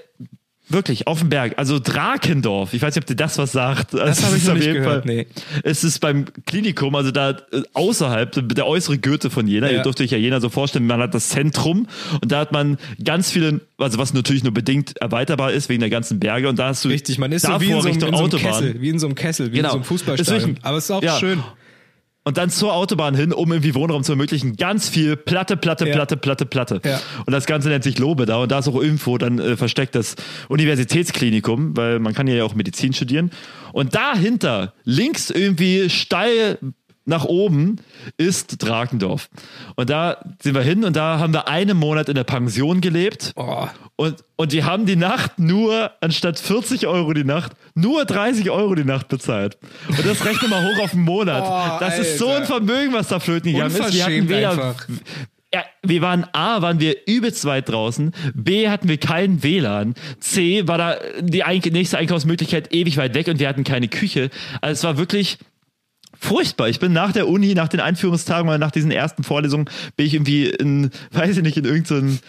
wirklich, auf dem Berg. Also Drakendorf. Ich weiß nicht, ob dir das was sagt. Das habe ich noch auf nicht jeden gehört, Fall- nee. Es ist beim Klinikum, also da äh, außerhalb, der äußere Goethe von Jena. Ja. Ihr dürft euch ja Jena so vorstellen, man hat das Zentrum und da hat man ganz viele, also was natürlich nur bedingt erweiterbar ist wegen der ganzen Berge und da hast du Richtig, man ist so wie in so, einem, in so einem Autobahn. Kessel, wie in so einem Kessel, wie Genau. in so einem Fußballstadion. wirklich- Aber es ist auch Ja. schön. Und dann zur Autobahn hin, um irgendwie Wohnraum zu ermöglichen, ganz viel Platte, Platte, Ja. Platte, Platte, Platte. Ja. Und das Ganze nennt sich Lobe da. Und da ist auch irgendwo dann äh, versteckt das Universitätsklinikum, weil man kann ja auch Medizin studieren. Und dahinter, links irgendwie steil nach oben, ist Drakendorf. Und da sind wir hin und da haben wir einen Monat in der Pension gelebt. Oh, Und, und die haben die Nacht nur, anstatt 40 Euro die Nacht, nur 30 Euro die Nacht bezahlt. Und das rechne mal hoch auf einen Monat. Oh, das ist so ein Alter. Vermögen, was da flöten gegangen ist. Wir hatten weder, einfach. ja, wir waren A, waren wir übelst weit draußen. B, hatten wir keinen WLAN. C, war da die nächste Einkaufsmöglichkeit ewig weit weg und wir hatten keine Küche. Also es war wirklich furchtbar. Ich bin nach der Uni, nach den Einführungstagen oder nach diesen ersten Vorlesungen, bin ich irgendwie in, weiß ich nicht, in irgendein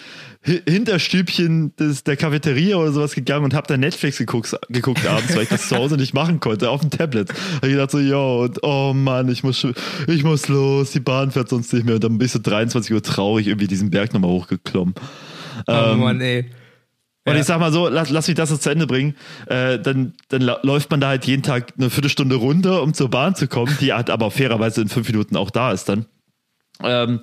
Hi- Hinterstübchen des, der Cafeteria oder sowas gegangen und habe da Netflix geguckt, geguckt abends, weil ich das zu Hause nicht machen konnte, auf dem Tablet. Hab ich gedacht so, yo, und oh Mann, ich muss, ich muss los, die Bahn fährt sonst nicht mehr. Und dann bis so 23 Uhr traurig irgendwie diesen Berg nochmal hochgeklommen. oh Ähm, Mann, ey. Und Ja. ich sag mal so, lass, lass mich das jetzt zu Ende bringen. Äh, dann dann läuft man da halt jeden Tag eine Viertelstunde runter, um zur Bahn zu kommen, die halt aber fairerweise in fünf Minuten auch da ist dann. Ähm,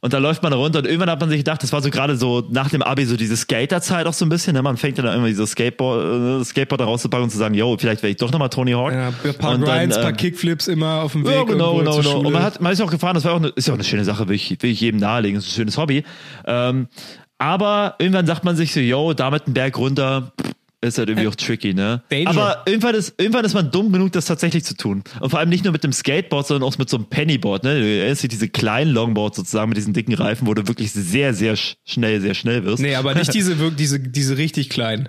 und da läuft man da runter und irgendwann hat man sich gedacht, das war so gerade so nach dem Abi so diese Skaterzeit auch so ein bisschen. Ne? Man fängt dann immer dieses Skateboard, äh, Skateboard rauszupacken und zu sagen, yo, vielleicht werde ich doch nochmal Tony Hawk. Ja, ein paar und Grinds, ein ähm, paar Kickflips immer auf dem Weg. ja, genau, genau, genau. Und man, hat, man ist auch gefahren, das war auch eine, ist ja auch eine schöne Sache, will ich, will ich jedem nahelegen, das ist ein schönes Hobby. Ähm, aber irgendwann sagt man sich so, yo, damit einen Berg runter, ist halt irgendwie auch tricky, ne? Danger. Aber irgendwann ist, irgendwann ist man dumm genug, das tatsächlich zu tun. Und vor allem nicht nur mit dem Skateboard, sondern auch mit so einem Pennyboard, ne? Du erinnerst diese kleinen Longboards sozusagen mit diesen dicken Reifen, wo du wirklich sehr, sehr sch- schnell, sehr schnell wirst. Nee, aber nicht diese, diese, diese richtig kleinen.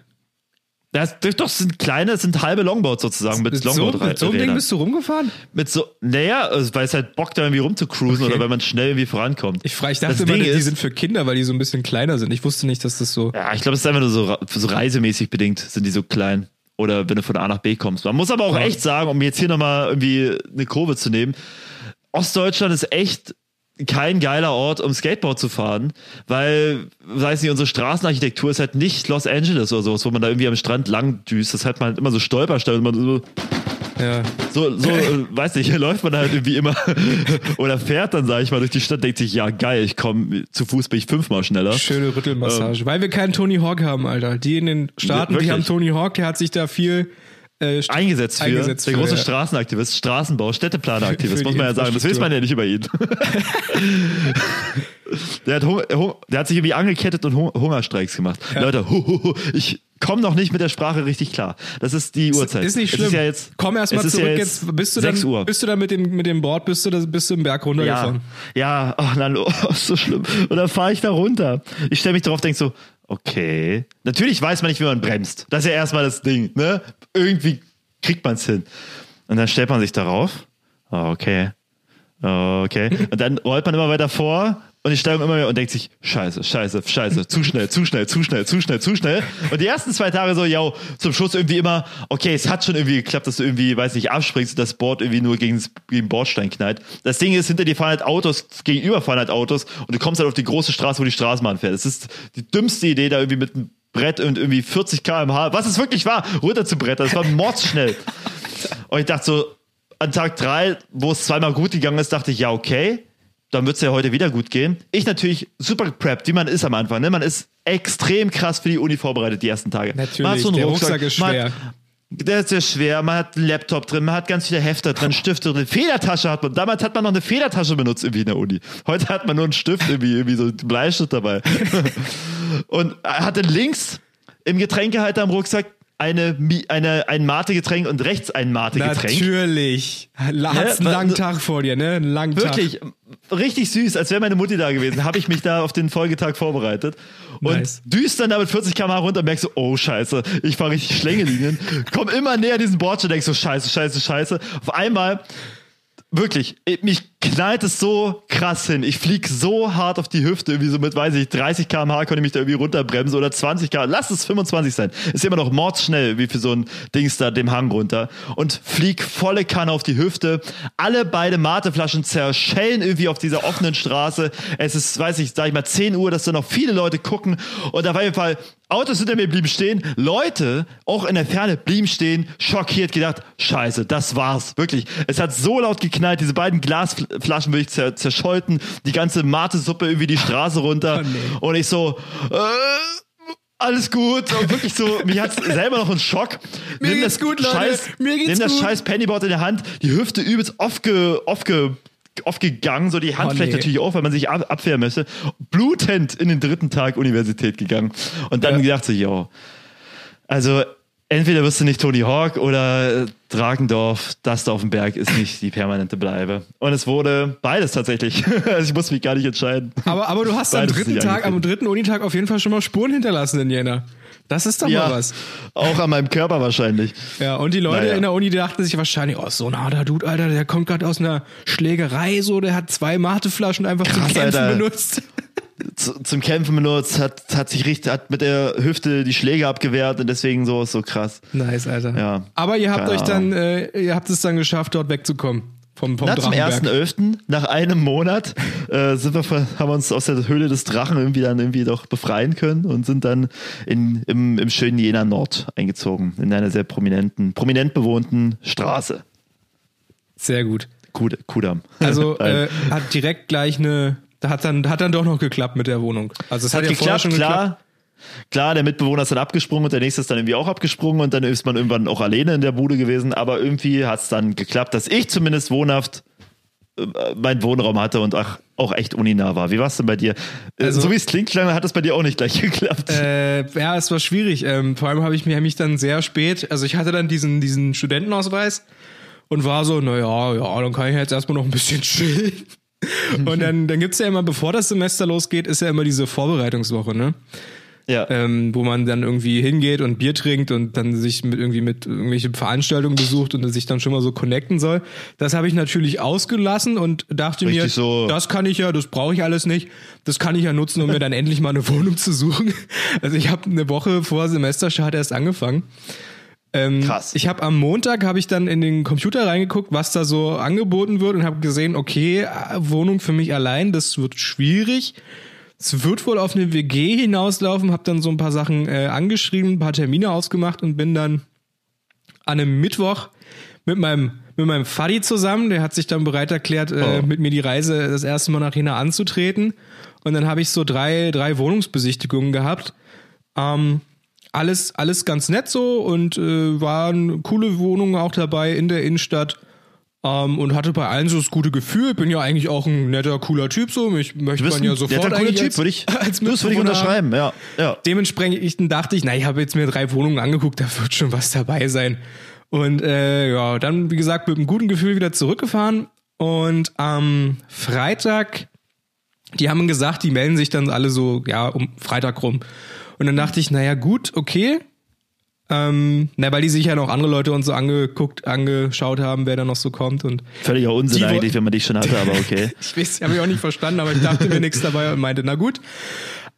Das, doch, das sind kleine, sind halbe Longboards sozusagen mit, Mit so, Longboard mit so einem Ding bist du rumgefahren? Mit so, naja, also weil es halt Bock da irgendwie rumzucruisen Okay. oder weil man schnell irgendwie vorankommt. Ich, frage, ich dachte Das immer, Ding die ist- sind für Kinder, weil die so ein bisschen kleiner sind. Ich wusste nicht, dass das so. Ja, ich glaube, es ist einfach nur so, so reisemäßig bedingt, sind die so klein. Oder wenn du von A nach B kommst. Man muss aber auch echt sagen, um jetzt hier nochmal irgendwie eine Kurve zu nehmen, Ostdeutschland ist echt kein geiler Ort, um Skateboard zu fahren, weil, weiß nicht, unsere Straßenarchitektur ist halt nicht Los Angeles oder sowas, wo man da irgendwie am Strand lang düst. Das hat man halt immer so Stolpersteine, man so, Ja. so, so äh, weiß nicht, läuft man halt irgendwie immer oder fährt dann, sag ich mal, durch die Stadt, denkt sich, ja geil, ich komme, zu Fuß bin ich fünfmal schneller. Schöne Rüttelmassage. Weil wir keinen Tony Hawk haben, Alter. Die in den Staaten, die wirklich? haben Tony Hawk, der hat sich da viel äh, Eingesetzt für, Eingesetzt der für, große ja. Straßenaktivist, Straßenbau, Städteplaneraktivist, muss man ja sagen. Das weiß man ja nicht über ihn. der, hat Hunger, der hat sich irgendwie angekettet und Hung- Hungerstreiks gemacht. Leute, hu, hu, hu, ich komme noch nicht mit der Sprache richtig klar. Das ist die Uhrzeit. Ist nicht Es schlimm. Ist ja jetzt, Komm erst mal es ist zurück ja jetzt. Bist du 6 dann, Uhr. bist du dann mit dem, mit dem Board, bist du, da, bist du im Berg Ja, runtergefahren? ja, oh, na, oh, ist so schlimm. Und dann fahre ich da runter. Ich stelle mich drauf, denke so, okay. Natürlich weiß man nicht, wie man bremst. Das ist ja erstmal das Ding, ne? Irgendwie kriegt man es hin. Und dann stellt man sich darauf. Okay. Okay. Und dann rollt man immer weiter vor und die Steuerung immer mehr und denkt sich, scheiße, scheiße, scheiße, zu schnell, zu schnell, zu schnell, zu schnell, zu schnell. Und die ersten zwei Tage so, ja, zum Schluss irgendwie immer, okay, es hat schon irgendwie geklappt, dass du irgendwie, weiß nicht, abspringst und das Board irgendwie nur gegen, den Bordstein knallt. Das Ding ist, hinter dir fahren halt Autos, gegenüber fahren halt Autos und du kommst halt auf die große Straße, wo die Straßenbahn fährt. Das ist die dümmste Idee, da irgendwie mit einem Brett und irgendwie 40 km/h, was es wirklich war, runter zu brettern. Das war mordsschnell. Und ich dachte so, an Tag drei, wo es zweimal gut gegangen ist, dachte ich, ja, okay, dann wird es ja heute wieder gut gehen. Ich natürlich super gepreppt, wie man ist am Anfang. Ne? Man ist extrem krass für die Uni vorbereitet die ersten Tage. Natürlich, man hat so einen der Rucksack ist man schwer. Hat, der ist sehr schwer. Man hat einen Laptop drin, man hat ganz viele Hefte drin, Stifte drin. Federtasche hat man. Damals hat man noch eine Federtasche benutzt irgendwie in der Uni. Heute hat man nur einen Stift irgendwie, irgendwie so einen Bleistift dabei. Und hatte links im Getränkehalter am Rucksack eine, eine, ein Mate-Getränk und rechts ein Mate-Getränk. Natürlich. Hat's einen Ja, langen Tag vor dir, ne? Einen langen Tag. Wirklich, richtig süß, als wäre meine Mutti da gewesen. Habe ich mich da auf den Folgetag vorbereitet. Und Nice. düst dann da mit 40 km runter und merkst so, oh scheiße, ich fahre richtig Schlängelinien. Komm immer näher diesen Bordstein, denkst so, scheiße, scheiße, scheiße. Auf einmal, wirklich, mich knallt es so krass hin. Ich flieg so hart auf die Hüfte, irgendwie so mit, weiß ich, 30 km/h konnte ich mich da irgendwie runterbremsen oder 20 km. Lass es 25 sein. Ist immer noch mordsschnell, wie für so ein Dings da dem Hang runter. Und flieg volle Kanne auf die Hüfte. Alle beide Mateflaschen zerschellen irgendwie auf dieser offenen Straße. Es ist, weiß ich, sag ich mal, 10 Uhr, dass da noch viele Leute gucken. Und auf jeden Fall, Autos hinter mir blieben stehen. Leute, auch in der Ferne, blieben stehen, schockiert gedacht, scheiße, das war's. Wirklich. Es hat so laut geknallt, diese beiden Glasflaschen wirklich zer zerscholten, die ganze Mate-Suppe irgendwie die Straße runter. Oh, nee. Und ich so, äh, alles gut. Und wirklich so, mich hat's selber noch einen Schock. Mir Nimm geht's das gut, Leute. Scheiß, Mir geht's nimm das gut. scheiß Pennyboard in der Hand, die Hüfte übelst aufge, aufge, aufgegangen, so die Hand Oh, vielleicht nee. natürlich auf, weil man sich ab, abwehren möchte. Blutend in den dritten Tag Universität gegangen. Und dann Ja. gedacht so, yo, also entweder wirst du nicht Tony Hawk oder Dragendorf, das da auf dem Berg ist nicht die permanente Bleibe. Und es wurde beides tatsächlich. also ich muss mich gar nicht entscheiden. Aber, aber du hast am Beides dritten nicht Tag, am dritten Unitag auf jeden Fall schon mal Spuren hinterlassen in Jena. Das ist doch mal was. auch an meinem Körper wahrscheinlich. Ja, und die Leute Naja. in der Uni die dachten sich wahrscheinlich, oh, so ein harter Dude, Alter, der kommt gerade aus einer Schlägerei, so, der hat zwei Mateflaschen einfach zum Krass, Kämpfen Alter. benutzt. zu, zum Kämpfen benutzt, hat, hat sich richtig, hat mit der Hüfte die Schläge abgewehrt und deswegen so ist so krass. Nice, Alter. Ja. Aber ihr habt Keine euch dann, äh, ihr habt es dann geschafft, dort wegzukommen. Vom, vom Na, zum Drachenberg. 1.11., nach einem Monat, äh, sind wir, haben wir uns aus der Höhle des Drachen irgendwie dann irgendwie doch befreien können und sind dann in, im, im schönen Jena Nord eingezogen, in einer sehr prominenten, prominent bewohnten Straße. Sehr gut. Kud Kudam. Also äh, hat direkt gleich eine, hat dann, hat dann doch noch geklappt mit der Wohnung. Also es hat, hat ja vorher geklappt, schon klar. geklappt. Klar, der Mitbewohner ist dann abgesprungen und der nächste ist dann irgendwie auch abgesprungen und dann ist man irgendwann auch alleine in der Bude gewesen. Aber irgendwie hat es dann geklappt, dass ich zumindest wohnhaft äh, meinen Wohnraum hatte und ach, auch echt uninah war. Wie war es denn bei dir? Äh, Also- so wie es klingt, hat es bei dir auch nicht gleich geklappt. Äh, ja, es war schwierig. Ähm, vor allem habe ich mich, mich dann sehr spät, also ich hatte dann diesen, diesen Studentenausweis und war so, naja, ja, dann kann ich jetzt erstmal noch ein bisschen chillen. Und dann, dann gibt's ja immer, bevor das Semester losgeht, ist ja immer diese Vorbereitungswoche, ne? Ja. ähm, wo man dann irgendwie hingeht und Bier trinkt und dann sich mit irgendwie mit irgendwelche Veranstaltungen besucht und sich dann schon mal so connecten soll. Das habe ich natürlich ausgelassen und dachte mir, Richtig so. das kann ich ja, das brauche ich alles nicht. Das kann ich ja nutzen, um mir dann endlich mal eine Wohnung zu suchen. Also ich habe eine Woche vor Semesterstart erst angefangen. Ähm, Krass. Ich habe am Montag habe ich dann in den Computer reingeguckt, was da so angeboten wird und habe gesehen, okay, Wohnung für mich allein, das wird schwierig. Es wird wohl auf eine WG hinauslaufen, habe dann so ein paar Sachen äh, angeschrieben, ein paar Termine ausgemacht und bin dann an einem Mittwoch mit meinem mit meinem Faddy zusammen, der hat sich dann bereit erklärt, äh, Oh. mit mir die Reise das erste Mal nach Jena anzutreten. Und dann habe ich so drei, drei Wohnungsbesichtigungen gehabt. Ähm, alles, alles ganz nett so und äh, waren coole Wohnungen auch dabei in der Innenstadt. Ähm, und hatte bei allen so das gute Gefühl. Bin ja eigentlich auch ein netter, cooler Typ so. Mich möchte man ja sofort netter, eigentlich Typ, als, würde ich, als das würde ich unterschreiben, ja. ja. Dementsprechend dachte ich, na, ich habe jetzt mir drei Wohnungen angeguckt, da wird schon was dabei sein. Und äh, ja, dann, wie gesagt, mit einem guten Gefühl wieder zurückgefahren. Und am Freitag, die haben gesagt, die melden sich dann alle so, ja, um Freitag rum. Und dann dachte ich, naja, gut, okay. Ähm, na, weil die sich ja noch andere Leute und so angeguckt, angeschaut haben, wer da noch so kommt. Und Völliger Unsinn eigentlich, wenn man dich schon hatte, aber okay. ich weiß, habe ich auch nicht verstanden, aber ich dachte mir nichts dabei und meinte, na gut.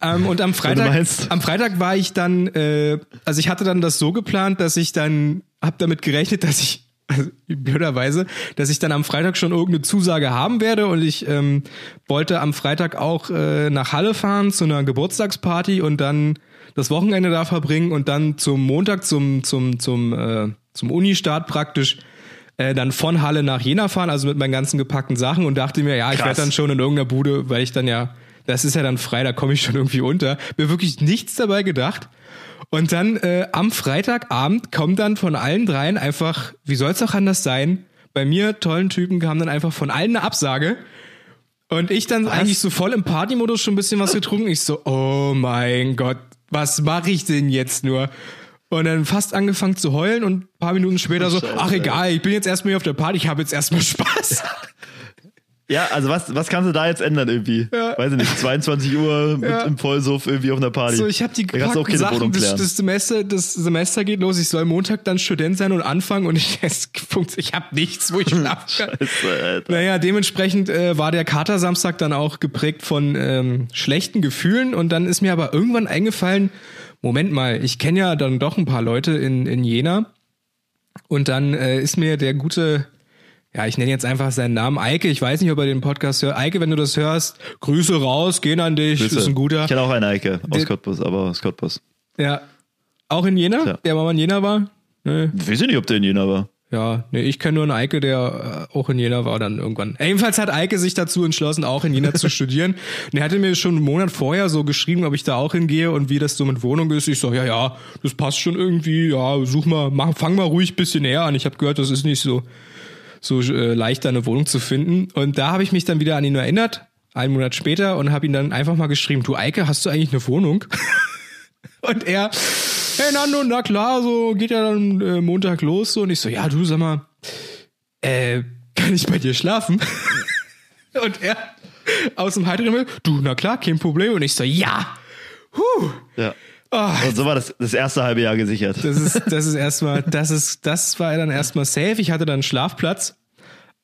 Ähm, und am Freitag, am Freitag war ich dann, äh, also ich hatte dann das so geplant, dass ich dann, hab damit gerechnet, dass ich, also blöderweise, dass ich dann am Freitag schon irgendeine Zusage haben werde und ich ähm, wollte am Freitag auch äh, nach Halle fahren zu einer Geburtstagsparty und dann das Wochenende da verbringen und dann zum Montag zum zum zum äh, zum Uni-Start praktisch äh, dann von Halle nach Jena fahren, also mit meinen ganzen gepackten Sachen und dachte mir, ja, ich Krass. werde dann schon in irgendeiner Bude, weil ich dann ja, das ist ja dann frei, da komme ich schon irgendwie unter. Mir wirklich nichts dabei gedacht. Und dann äh, am Freitagabend kommt dann von allen dreien einfach, wie soll es auch anders sein? Bei mir, tollen Typen, kam dann einfach von allen eine Absage. Und ich dann eigentlich so voll im Partymodus schon ein bisschen was getrunken. Ich so, oh mein Gott, was mache ich denn jetzt nur? Und dann fast angefangen zu heulen und ein paar Minuten später so, Scheiße, ach ey. egal, ich bin jetzt erstmal hier auf der Party, ich habe jetzt erstmal Spaß. Ja, also was, was kannst du da jetzt ändern irgendwie? Ja. Weiß ich nicht, 22 Uhr mit Ja. im Vollsuff irgendwie auf einer Party. So, ich habe die gepackten Sachen, das, das, Semester, das Semester geht los, ich soll Montag dann Student sein und anfangen und ich, ich habe nichts, wo ich schlafen kann. Scheiße, Alter. Naja, dementsprechend äh, war der Katersamstag dann auch geprägt von ähm, schlechten Gefühlen und dann ist mir aber irgendwann eingefallen, Moment mal, ich kenne ja dann doch ein paar Leute in, in Jena und dann äh, ist mir der gute, ja, ich nenne jetzt einfach seinen Namen, Eike, ich weiß nicht, ob er den Podcast hört. Eike, wenn du das hörst, Grüße raus, gehen an dich, Grüße. ist ein guter. Ich kenne auch einen Eike aus Der- Cottbus, aber aus Cottbus. Ja. Auch in Jena? Tja. Der mal in Jena war? Nee. Ich weiß nicht, ob der in Jena war. Ja, nee, ich kenne nur einen Eike, der äh, auch in Jena war dann irgendwann. Jedenfalls hat Eike sich dazu entschlossen, auch in Jena zu studieren. Und er hatte mir schon einen Monat vorher so geschrieben, ob ich da auch hingehe und wie das so mit Wohnung ist. Ich so, ja, ja, das passt schon irgendwie. Ja, such mal, mach, fang mal ruhig ein bisschen näher an. Ich habe gehört, das ist nicht so so äh, leicht, da eine Wohnung zu finden. Und da habe ich mich dann wieder an ihn erinnert, einen Monat später, und habe ihn dann einfach mal geschrieben, du Eike, hast du eigentlich eine Wohnung? und er, hey Nando, na klar, so geht ja dann äh, Montag los. So. Und ich so, ja, du sag mal, äh, kann ich bei dir schlafen? und er aus dem heiteren du, na klar, kein Problem. Und ich so, ja, huh. Ja. Ah, Und so war das, das erste halbe Jahr gesichert. das ist, das ist erstmal, das ist, das war dann erstmal safe. Ich hatte dann einen Schlafplatz.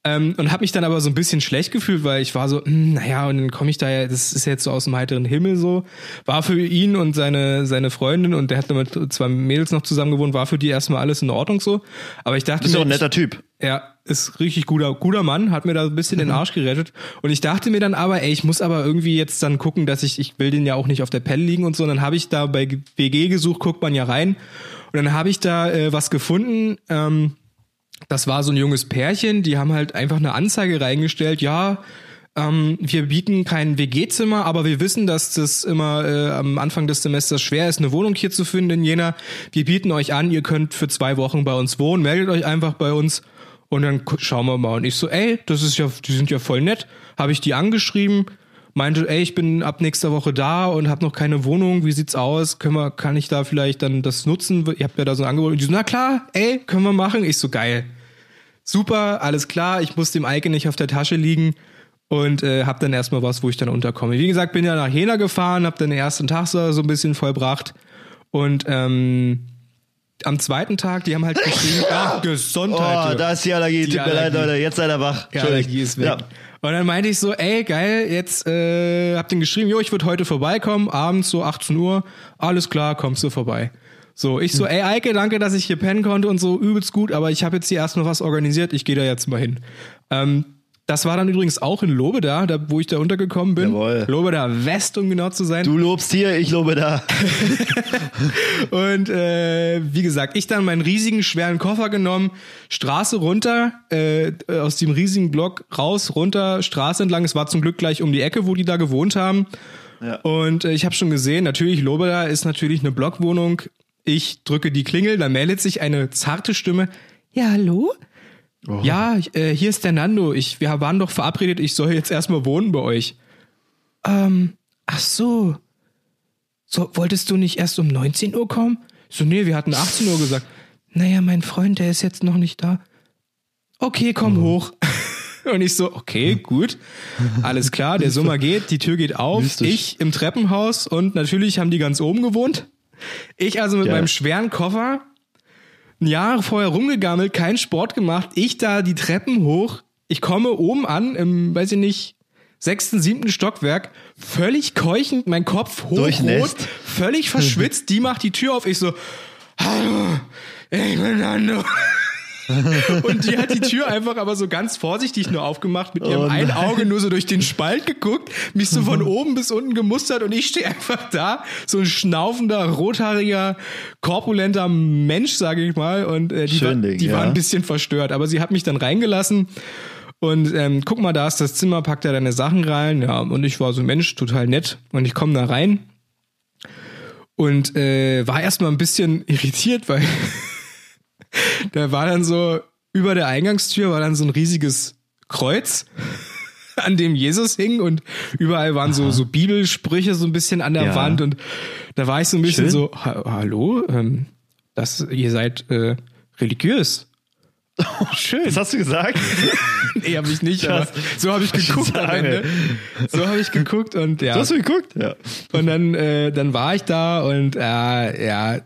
Ähm, und habe mich dann aber so ein bisschen schlecht gefühlt, weil ich war so, hm, naja, und dann komme ich da ja, das ist jetzt so aus dem heiteren Himmel so. War für ihn und seine, seine Freundin und der hat mit zwei Mädels noch zusammen gewohnt, war für die erstmal alles in Ordnung so. Aber ich dachte Du bist mir, auch ein netter Typ. ja, ist richtig guter, guter Mann, hat mir da ein bisschen den Arsch gerettet. Und ich dachte mir dann aber, ey, ich muss aber irgendwie jetzt dann gucken, dass ich, ich will den ja auch nicht auf der Pelle liegen und so. Und dann habe ich da bei WG gesucht, guckt man ja rein. Und dann habe ich da äh, was gefunden. Ähm, das war so ein junges Pärchen, die haben halt einfach eine Anzeige reingestellt, ja, ähm, wir bieten kein WG-Zimmer, aber wir wissen, dass das immer äh, am Anfang des Semesters schwer ist, eine Wohnung hier zu finden in Jena. Wir bieten euch an, ihr könnt für zwei Wochen bei uns wohnen, meldet euch einfach bei uns und dann schauen wir mal. Und ich so, ey, das ist ja, die sind ja voll nett. Habe ich die angeschrieben, meinte, ey, ich bin ab nächster Woche da und habe noch keine Wohnung. Wie sieht's aus? Können wir, kann ich da vielleicht dann das nutzen? Ihr habt ja da so ein Angebot. Und die so, na klar, ey, können wir machen. Ich so, geil. Super, alles klar. Ich muss dem Eike nicht auf der Tasche liegen und äh, hab dann erstmal was, wo ich dann unterkomme. Wie gesagt, bin ja nach Jena gefahren, hab dann den ersten Tag so, so ein bisschen vollbracht und ähm, am zweiten Tag, die haben halt geschrieben, ah, Gesundheit. Oh, da ist die Allergie. Die Tut mir leid. Leute. Jetzt seid ihr wach. Ja, Allergie ist weg. Ja. Und dann meinte ich so, ey, geil, jetzt äh, hab den geschrieben, jo, ich würde heute vorbeikommen, abends so 18 Uhr, alles klar, kommst du vorbei. So, ich so, ey Eike, danke, dass ich hier pennen konnte und so, übelst gut, aber ich habe jetzt hier erst noch was organisiert, ich gehe da jetzt mal hin. Ähm, das war dann übrigens auch in Lobeda, da, wo ich da untergekommen bin. Jawohl. Lobeda West, um genau zu sein. Du lobst hier, ich lobe da. Und äh, wie gesagt, ich dann meinen riesigen, schweren Koffer genommen, Straße runter, äh, aus dem riesigen Block raus, runter, Straße entlang. Es war zum Glück gleich um die Ecke, wo die da gewohnt haben. Ja. Und äh, ich habe schon gesehen, natürlich, Lobeda ist natürlich eine Blockwohnung. Ich drücke die Klingel, da meldet sich eine zarte Stimme. Ja, hallo? Ja, äh, hier ist der Nando. Ich, wir waren doch verabredet, ich soll jetzt erstmal wohnen bei euch. Ähm, ach so. So, wolltest du nicht erst um 19 Uhr kommen? So, nee, wir hatten 18 Uhr gesagt. Naja, mein Freund, der ist jetzt noch nicht da. Okay, komm hoch. Und ich so, okay, gut. Alles klar, der Sommer geht, die Tür geht auf. Mystisch. Ich im Treppenhaus und natürlich haben die ganz oben gewohnt. Ich also mit Geil. meinem schweren Koffer ein Jahr vorher rumgegammelt, keinen Sport gemacht, ich da die Treppen hoch, ich komme oben an, im, weiß ich nicht, sechsten, siebten Stockwerk, völlig keuchend, mein Kopf hochrot, völlig verschwitzt, die macht die Tür auf, ich so, hallo, ich bin Nando. Und die hat die Tür einfach aber so ganz vorsichtig nur aufgemacht, mit ihrem Oh einen. Auge nur so durch den Spalt geguckt, mich so von oben bis unten gemustert und ich stehe einfach da, so ein schnaufender, rothaariger, korpulenter Mensch, sage ich mal. Und äh, die, war, die war ja. ein bisschen verstört, aber sie hat mich dann reingelassen. Und ähm, guck mal, da ist das Zimmer, packt da deine Sachen rein. Ja, und ich war so Mensch, total nett. Und ich komme da rein und äh, war erstmal ein bisschen irritiert, weil da war dann so, über der Eingangstür war dann so ein riesiges Kreuz, an dem Jesus hing und überall waren so, so Bibelsprüche so ein bisschen an der Ja. Wand und da war ich so ein bisschen Schön. so, ha hallo, ähm, das, ihr seid äh, religiös. Schön. Was hast du gesagt? Nee, habe ich nicht, Krass. aber so habe ich geguckt am Ende. So habe ich geguckt und ja. Du hast du geguckt? Ja. Und dann, äh, dann war ich da und äh, ja,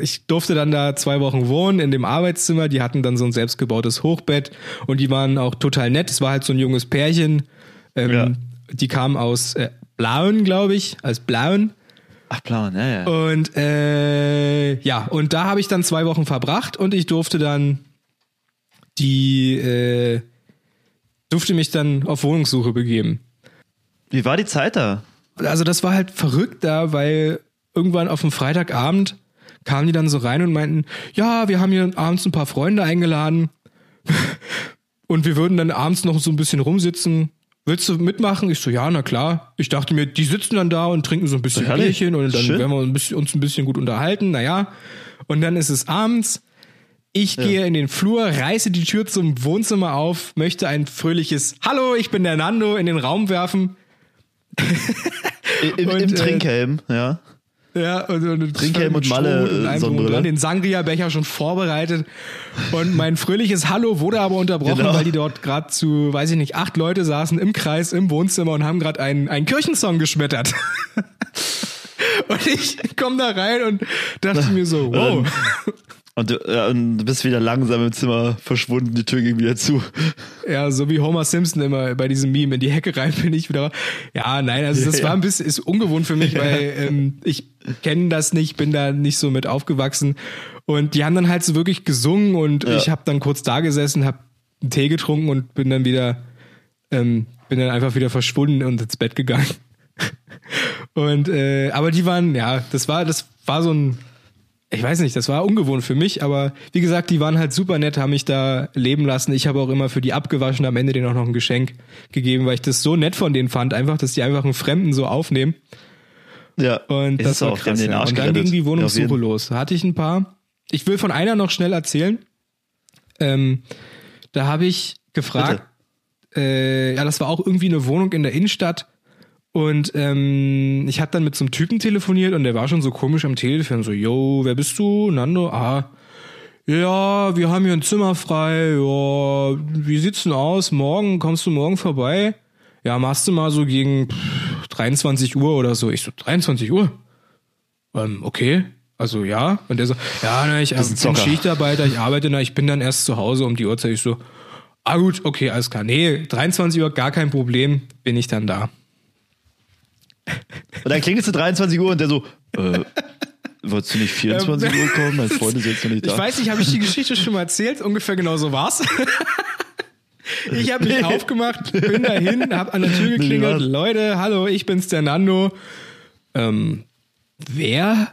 ich durfte dann da zwei Wochen wohnen in dem Arbeitszimmer. Die hatten dann so ein selbstgebautes Hochbett und die waren auch total nett. Es war halt so ein junges Pärchen. Ähm, Ja. Die kamen aus äh, Blauen, glaube ich, als Blauen. Ach, Plan, ja, ja. Und äh, ja, und da habe ich dann zwei Wochen verbracht und ich durfte dann die äh, durfte mich dann auf Wohnungssuche begeben. Wie war die Zeit da? Also das war halt verrückt da, weil irgendwann auf dem Freitagabend kamen die dann so rein und meinten, ja, wir haben hier abends ein paar Freunde eingeladen und wir würden dann abends noch so ein bisschen rumsitzen. Willst du mitmachen? Ich so, ja, na klar. Ich dachte mir, die sitzen dann da und trinken so ein bisschen. Bierchen und dann Schön. werden wir uns ein bisschen, uns ein bisschen gut unterhalten. Naja, und dann ist es abends. Ich gehe in den Flur, reiße die Tür zum Wohnzimmer auf, möchte ein fröhliches Hallo, ich bin der Nando in den Raum werfen. Im, Und, im äh, Trinkhelm, ja. Ja, und, und Trinkhelm und Malle, drum und Sonnenbrille. dran, den Sangria-Becher schon vorbereitet. Und mein fröhliches Hallo wurde aber unterbrochen, Genau. weil die dort gerade zu, weiß ich nicht, acht Leute saßen im Kreis im Wohnzimmer und haben gerade einen, einen Kirchensong geschmettert. und ich komme da rein und dachte mir so, wow. Und ja, du bist wieder langsam im Zimmer verschwunden, die Tür ging wieder zu. Ja, so wie Homer Simpson immer bei diesem Meme in die Hecke rein bin ich wieder. Ja, nein, also das Ja, war ja. ein bisschen ist ungewohnt für mich, weil ähm, ich kenne das nicht, bin da nicht so mit aufgewachsen und die haben dann halt so wirklich gesungen und Ja. ich habe dann kurz da gesessen, habe einen Tee getrunken und bin dann wieder ähm, bin dann einfach wieder verschwunden und ins Bett gegangen. und äh, aber die waren ja, das war das war so ein ich weiß nicht, das war ungewohnt für mich, aber wie gesagt, die waren halt super nett, haben mich da leben lassen. Ich habe auch immer für die abgewaschen am Ende denen auch noch ein Geschenk gegeben, weil ich das so nett von denen fand, einfach, dass die einfach einen Fremden so aufnehmen. Ja. Und das ist war auch, krass. Ja. Und dann ging die Wohnungssuche jeden- los. Hatte ich ein paar. Ich will von einer noch schnell erzählen. Ähm, da habe ich gefragt, äh, ja, das war auch irgendwie eine Wohnung in der Innenstadt. Und ähm, ich habe dann mit so einem Typen telefoniert und der war schon so komisch am Telefon, so, yo, wer bist du? Nando? Ah, ja, wir haben hier ein Zimmer frei. Ja, wie sieht's denn aus? Morgen, kommst du morgen vorbei? Ja, machst du mal so gegen pff, 23 Uhr oder so. Ich so, 23 Uhr? Ähm, okay. Also ja. Und der so, ja, na, ich äh, ein bin. Schichtarbeiter, ich arbeite, na, ich bin dann erst zu Hause um die Uhrzeit. Ich so, ah gut, okay, alles klar. Nee, 23 Uhr, gar kein Problem, bin ich dann da. Und dann klingt es zu 23 Uhr und der so, äh, wolltest du nicht 24 Uhr kommen? Mein Freund ist jetzt noch nicht da. Ich weiß nicht, habe ich die Geschichte schon mal erzählt? Ungefähr genau so war's. Ich habe mich aufgemacht, bin dahin, habe an der Tür geklingelt. was? Leute, hallo, ich bin's, der Nando. Ähm, wer?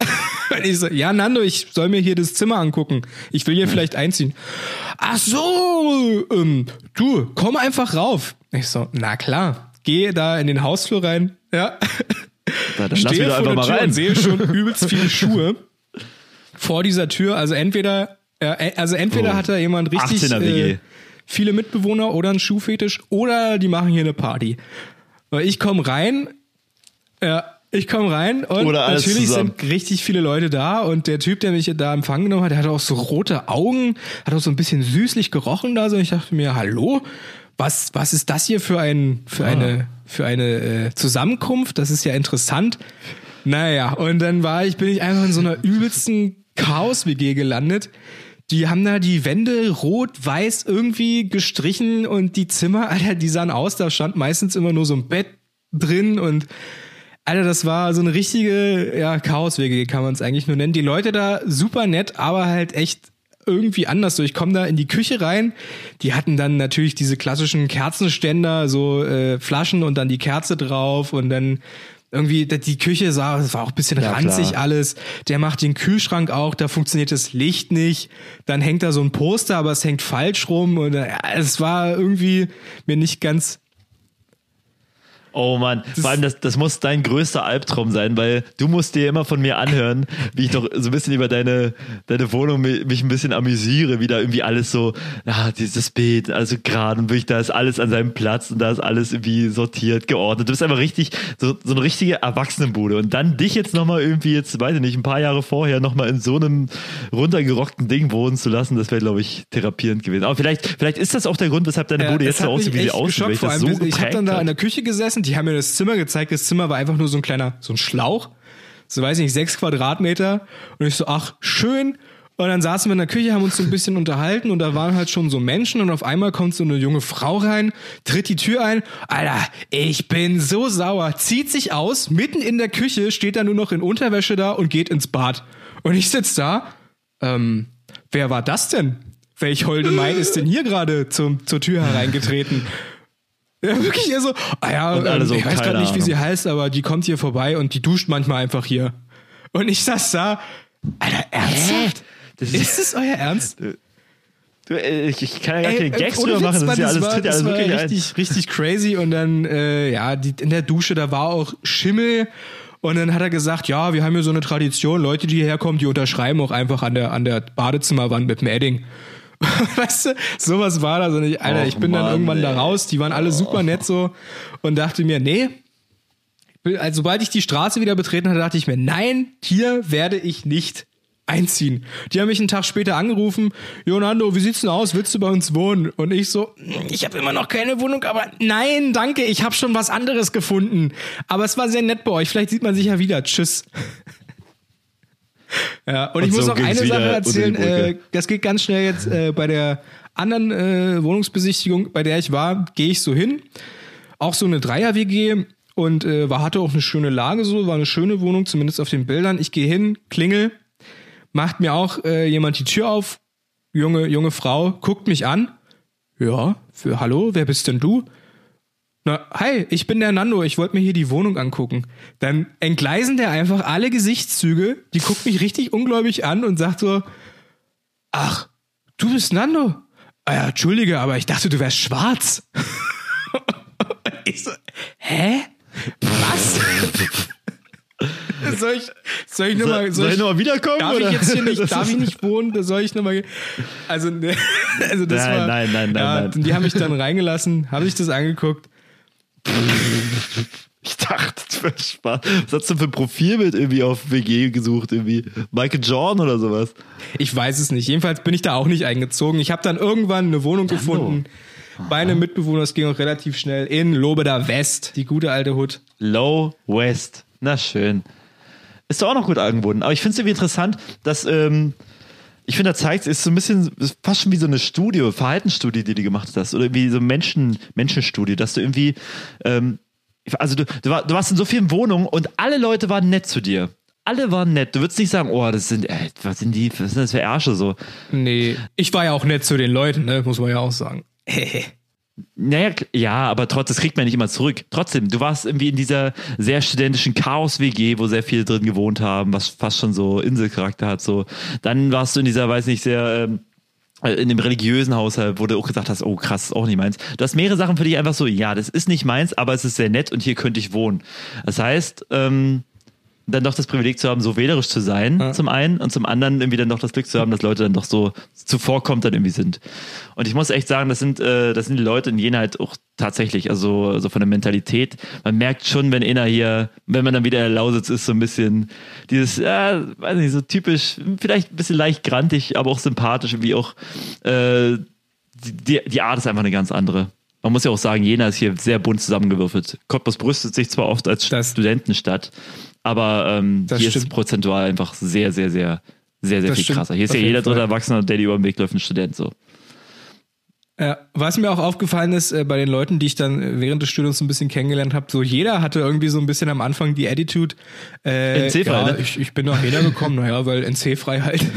Und ich so, ja, Nando, ich soll mir hier das Zimmer angucken. Ich will hier vielleicht einziehen. Ach so, ähm, du, komm einfach rauf. Ich so, na klar, gehe da in den Hausflur rein. Ja. Ja, dann lass vor einfach mal Tür rein. und sehe schon übelst viele Schuhe vor dieser Tür. Also entweder, äh, also entweder Oh. hat da jemand richtig 18er WG. äh, viele Mitbewohner oder einen Schuhfetisch oder die machen hier eine Party. Weil ich komme rein, ja, ich komme rein und natürlich zusammen. sind richtig viele Leute da und der Typ, der mich da empfangen genommen hat, der hatte auch so rote Augen, hat auch so ein bisschen süßlich gerochen da so. Und ich dachte mir, hallo, was, was ist das hier für ein, für Ah. eine, für eine äh, Zusammenkunft? Das ist ja interessant. Naja, und dann war ich, bin ich einfach in so einer übelsten Chaos-WG gelandet. Die haben da die Wände rot, weiß irgendwie gestrichen und die Zimmer, Alter, die sahen aus, da stand meistens immer nur so ein Bett drin und Alter, das war so eine richtige ja, Chaos-WG, kann man es eigentlich nur nennen. Die Leute da super nett, aber halt echt irgendwie anders. So, ich komme da in die Küche rein. Die hatten dann natürlich diese klassischen Kerzenständer, so äh, Flaschen und dann die Kerze drauf und dann irgendwie die Küche sah, das war auch ein bisschen Ja, ranzig klar. alles. Der macht den Kühlschrank auch, da funktioniert das Licht nicht. Dann hängt da so ein Poster, aber es hängt falsch rum und äh, es war irgendwie mir nicht ganz Oh Mann, vor allem das, das muss dein größter Albtraum sein, weil du musst dir immer von mir anhören, wie ich doch so ein bisschen über deine, deine Wohnung mi- mich ein bisschen amüsiere, wie da irgendwie alles so, ah, dieses Beet, also gerade und wirklich, da ist alles an seinem Platz und da ist alles irgendwie sortiert, geordnet. Du bist einfach richtig, so, so eine richtige Erwachsenenbude. Und dann dich jetzt nochmal irgendwie jetzt, weiß ich nicht, ein paar Jahre vorher nochmal in so einem runtergerockten Ding wohnen zu lassen, das wäre, glaube ich, therapierend gewesen. Aber vielleicht, vielleicht ist das auch der Grund, weshalb deine Ja, Bude das jetzt so aussieht, wie sie aussieht, ich das so ich habe dann da in der. Küche gesessen, die haben mir das Zimmer gezeigt. Das Zimmer war einfach nur so ein kleiner, so ein Schlauch, so weiß ich nicht, sechs Quadratmeter. Und ich so, ach, schön. Und dann saßen wir in der Küche, haben uns so ein bisschen unterhalten und da waren halt schon so Menschen und auf einmal kommt so eine junge Frau rein, tritt die Tür ein. Alter, ich bin so sauer, zieht sich aus, mitten in der Küche, steht da nur noch in Unterwäsche da und geht ins Bad. Und ich sitz da, ähm, wer war das denn? Welch holde Maid ist denn hier gerade zur Tür hereingetreten? Ja, wirklich eher so, ah ja, Und alle ähm, so, ich weiß gerade nicht, wie sie heißt, aber die kommt hier vorbei und die duscht manchmal einfach hier. Und ich saß da, Alter, ernsthaft? Das Ist es euer Ernst? Du, äh, ich, ich kann ja gar keine Gags drüber machen, das ist ja alles, war, tritt ja das alles wirklich ein. richtig, richtig crazy und dann, äh, ja, die, in der Dusche, da war auch Schimmel und dann hat er gesagt, ja, wir haben hier so eine Tradition, Leute, die hierher kommen, die unterschreiben auch einfach an der, an der Badezimmerwand mit dem Edding. Weißt du, sowas war das und ich, Alter, Och, ich bin dann Mann, irgendwann da ey. raus, die waren alle super nett so und dachte mir, nee, also, sobald ich die Straße wieder betreten hatte, dachte ich mir, nein, hier werde ich nicht einziehen. Die haben mich einen Tag später angerufen, Jonando, wie sieht's denn aus? Willst du bei uns wohnen? Und ich so, ich habe immer noch keine Wohnung, aber nein, danke, ich habe schon was anderes gefunden. Aber es war sehr nett bei euch, vielleicht sieht man sich ja wieder. Tschüss. Ja, und, ich Und muss so noch eine Sache erzählen. Äh, das geht ganz schnell jetzt äh, bei der anderen äh, Wohnungsbesichtigung, bei der ich war, gehe ich so hin. Auch so eine Dreier-WG und äh, war, hatte auch eine schöne Lage so, war eine schöne Wohnung, zumindest auf den Bildern. Ich gehe hin, klingel, macht mir auch äh, jemand die Tür auf, junge, junge Frau, guckt mich an. Ja, für Hallo, wer bist denn du? Na, hi, ich bin der Nando, ich wollte mir hier die Wohnung angucken. Dann entgleisen der einfach alle Gesichtszüge, die guckt mich richtig ungläubig an und sagt so, ach, du bist Nando? Ah ja, entschuldige, aber ich dachte, du wärst schwarz. Ich so, hä? Was? soll ich, soll ich nochmal, Soll ich nochmal wiederkommen? Darf oder? ich jetzt hier nicht, darf ich nicht wohnen? Da soll ich nochmal. Also, ne, also das Nein, war. nein, nein, nein, ja, nein. Die haben mich dann reingelassen, habe ich das angeguckt. Ich dachte, das wäre Spaß. Was hast du für ein Profilbild irgendwie auf WG gesucht? Irgendwie Michael Jordan oder sowas? Ich weiß es nicht. Jedenfalls bin ich da auch nicht eingezogen. Ich habe dann irgendwann eine Wohnung gefunden. Bei einem Mitbewohner, das ging auch relativ schnell, in Lobeda West, die gute alte Hut. Low West. Na schön. Ist doch auch noch gut angebunden. Aber ich finde es irgendwie interessant, dass, ähm, ich finde, da zeigt ist so ein bisschen, ist fast schon wie so eine Studie, Verhaltensstudie, die du gemacht hast. Oder wie so Menschen, Menschenstudie, dass du irgendwie, ähm, also du, du, war, du warst in so vielen Wohnungen und alle Leute waren nett zu dir. alle waren nett. Du würdest nicht sagen, oh, das sind, ey, was sind die, was sind das für Ärsche so? Nee, ich war ja auch nett zu den Leuten, ne? muss man ja auch sagen. Naja, ja, aber trotzdem, das kriegt man nicht immer zurück. Trotzdem, du warst irgendwie in dieser sehr studentischen Chaos-WG, wo sehr viele drin gewohnt haben, was fast schon so Inselcharakter hat. So. Dann warst du in dieser, weiß nicht, sehr ähm, in dem religiösen Haushalt, wo du auch gesagt hast, oh krass, ist auch nicht meins. Du hast mehrere Sachen für dich einfach so, ja, das ist nicht meins, aber es ist sehr nett und hier könnte ich wohnen. Das heißt, ähm, dann doch das Privileg zu haben, so wählerisch zu sein, ja. zum einen, und zum anderen irgendwie dann doch das Glück zu haben, dass Leute dann doch so zuvorkommt dann irgendwie sind. Und ich muss echt sagen, das sind, äh, das sind die Leute in Jena halt auch tatsächlich, also, also von der Mentalität. Man merkt schon, wenn einer hier, wenn man dann wieder in der Lausitz ist, so ein bisschen dieses, äh, weiß nicht, so typisch, vielleicht ein bisschen leicht grantig, aber auch sympathisch, wie auch, äh, die, die Art ist einfach eine ganz andere. Man muss ja auch sagen, Jena ist hier sehr bunt zusammengewürfelt. Cottbus brüstet sich zwar oft als das Studentenstadt, aber ähm, hier stimmt. ist es prozentual einfach sehr, sehr, sehr, sehr, sehr das viel stimmt. krasser. Hier ist Auf ja jeder dritte Erwachsene, der über den Weg läuft, ein Student so. Ja, was mir auch aufgefallen ist äh, bei den Leuten, die ich dann während des Studiums ein bisschen kennengelernt habe, so jeder hatte irgendwie so ein bisschen am Anfang die Attitude, äh, NC-frei, ja, ne? ich, ich bin nach Jena gekommen, naja, weil NC-frei halt.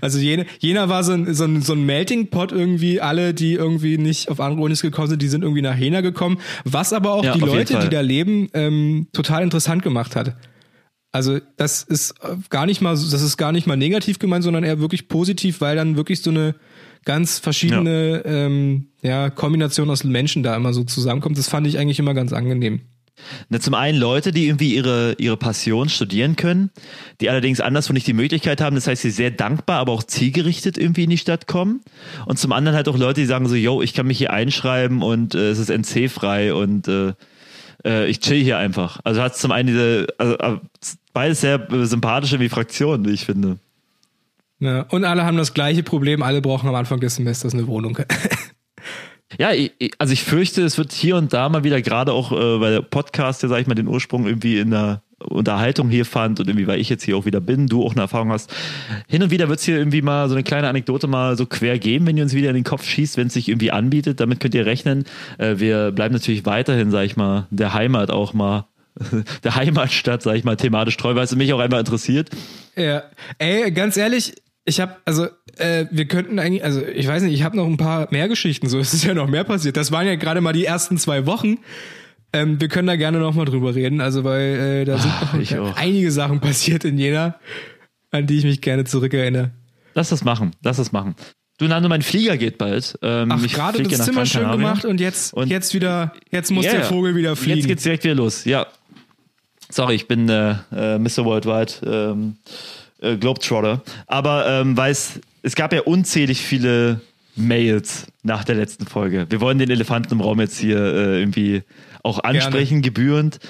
Also Jena, Jena war so ein, so, ein, so ein Melting Pot irgendwie, alle, die irgendwie nicht auf andere Unis gekommen sind, die sind irgendwie nach Jena gekommen, was aber auch ja, die Leute, die da leben, ähm, total interessant gemacht hat. Also das ist äh, gar nicht mal, das ist gar nicht mal negativ gemeint, sondern eher wirklich positiv, weil dann wirklich so eine ganz verschiedene ja. Ähm, ja, Kombination aus Menschen da immer so zusammenkommt. Das fand ich eigentlich immer ganz angenehm. Na, zum einen Leute, die irgendwie ihre, ihre Passion studieren können, die allerdings anderswo nicht die Möglichkeit haben. Das heißt, sie sehr dankbar, aber auch zielgerichtet irgendwie in die Stadt kommen. Und zum anderen halt auch Leute, die sagen so, yo, ich kann mich hier einschreiben und äh, es ist NC-frei und äh, äh, ich chill hier einfach. Also hat zum einen diese, also, äh, beides sehr sympathische wie Fraktionen, wie ich finde. Ja, und alle haben das gleiche Problem, alle brauchen am Anfang des Semesters eine Wohnung. ja, also ich fürchte, es wird hier und da mal wieder, gerade auch äh, weil der Podcast, ja, sag ich mal, den Ursprung irgendwie in der Unterhaltung hier fand und irgendwie, weil ich jetzt hier auch wieder bin, du auch eine Erfahrung hast. Hin und wieder wird es hier irgendwie mal so eine kleine Anekdote mal so quer geben, wenn ihr uns wieder in den Kopf schießt, wenn es sich irgendwie anbietet. Damit könnt ihr rechnen. Äh, wir bleiben natürlich weiterhin, sag ich mal, der Heimat auch mal der Heimatstadt, sag ich mal, thematisch treu, weil es mich auch einmal interessiert. Ja, ey, ganz ehrlich, ich habe, also äh, wir könnten eigentlich, also ich weiß nicht, ich habe noch ein paar mehr Geschichten, so es ist ja noch mehr passiert. Das waren ja gerade mal die ersten zwei Wochen. Ähm, wir können da gerne noch mal drüber reden, also weil äh, da sind Ach, noch einige Sachen passiert in Jena, an die ich mich gerne zurückerinnere. Lass das machen, lass das machen. Du Nando, mein Flieger geht bald. Ähm, Ach, gerade das Zimmer schön gemacht und jetzt, und jetzt wieder, jetzt muss yeah, der Vogel wieder fliegen. Jetzt geht's direkt wieder los, ja. Sorry, ich bin äh, äh, Mr. Worldwide. Ähm, äh, Globetrotter. Aber ähm, weil es, gab ja unzählig viele Mails nach der letzten Folge. Wir wollen den Elefanten im Raum jetzt hier äh, irgendwie auch ansprechen, Gerne. gebührend.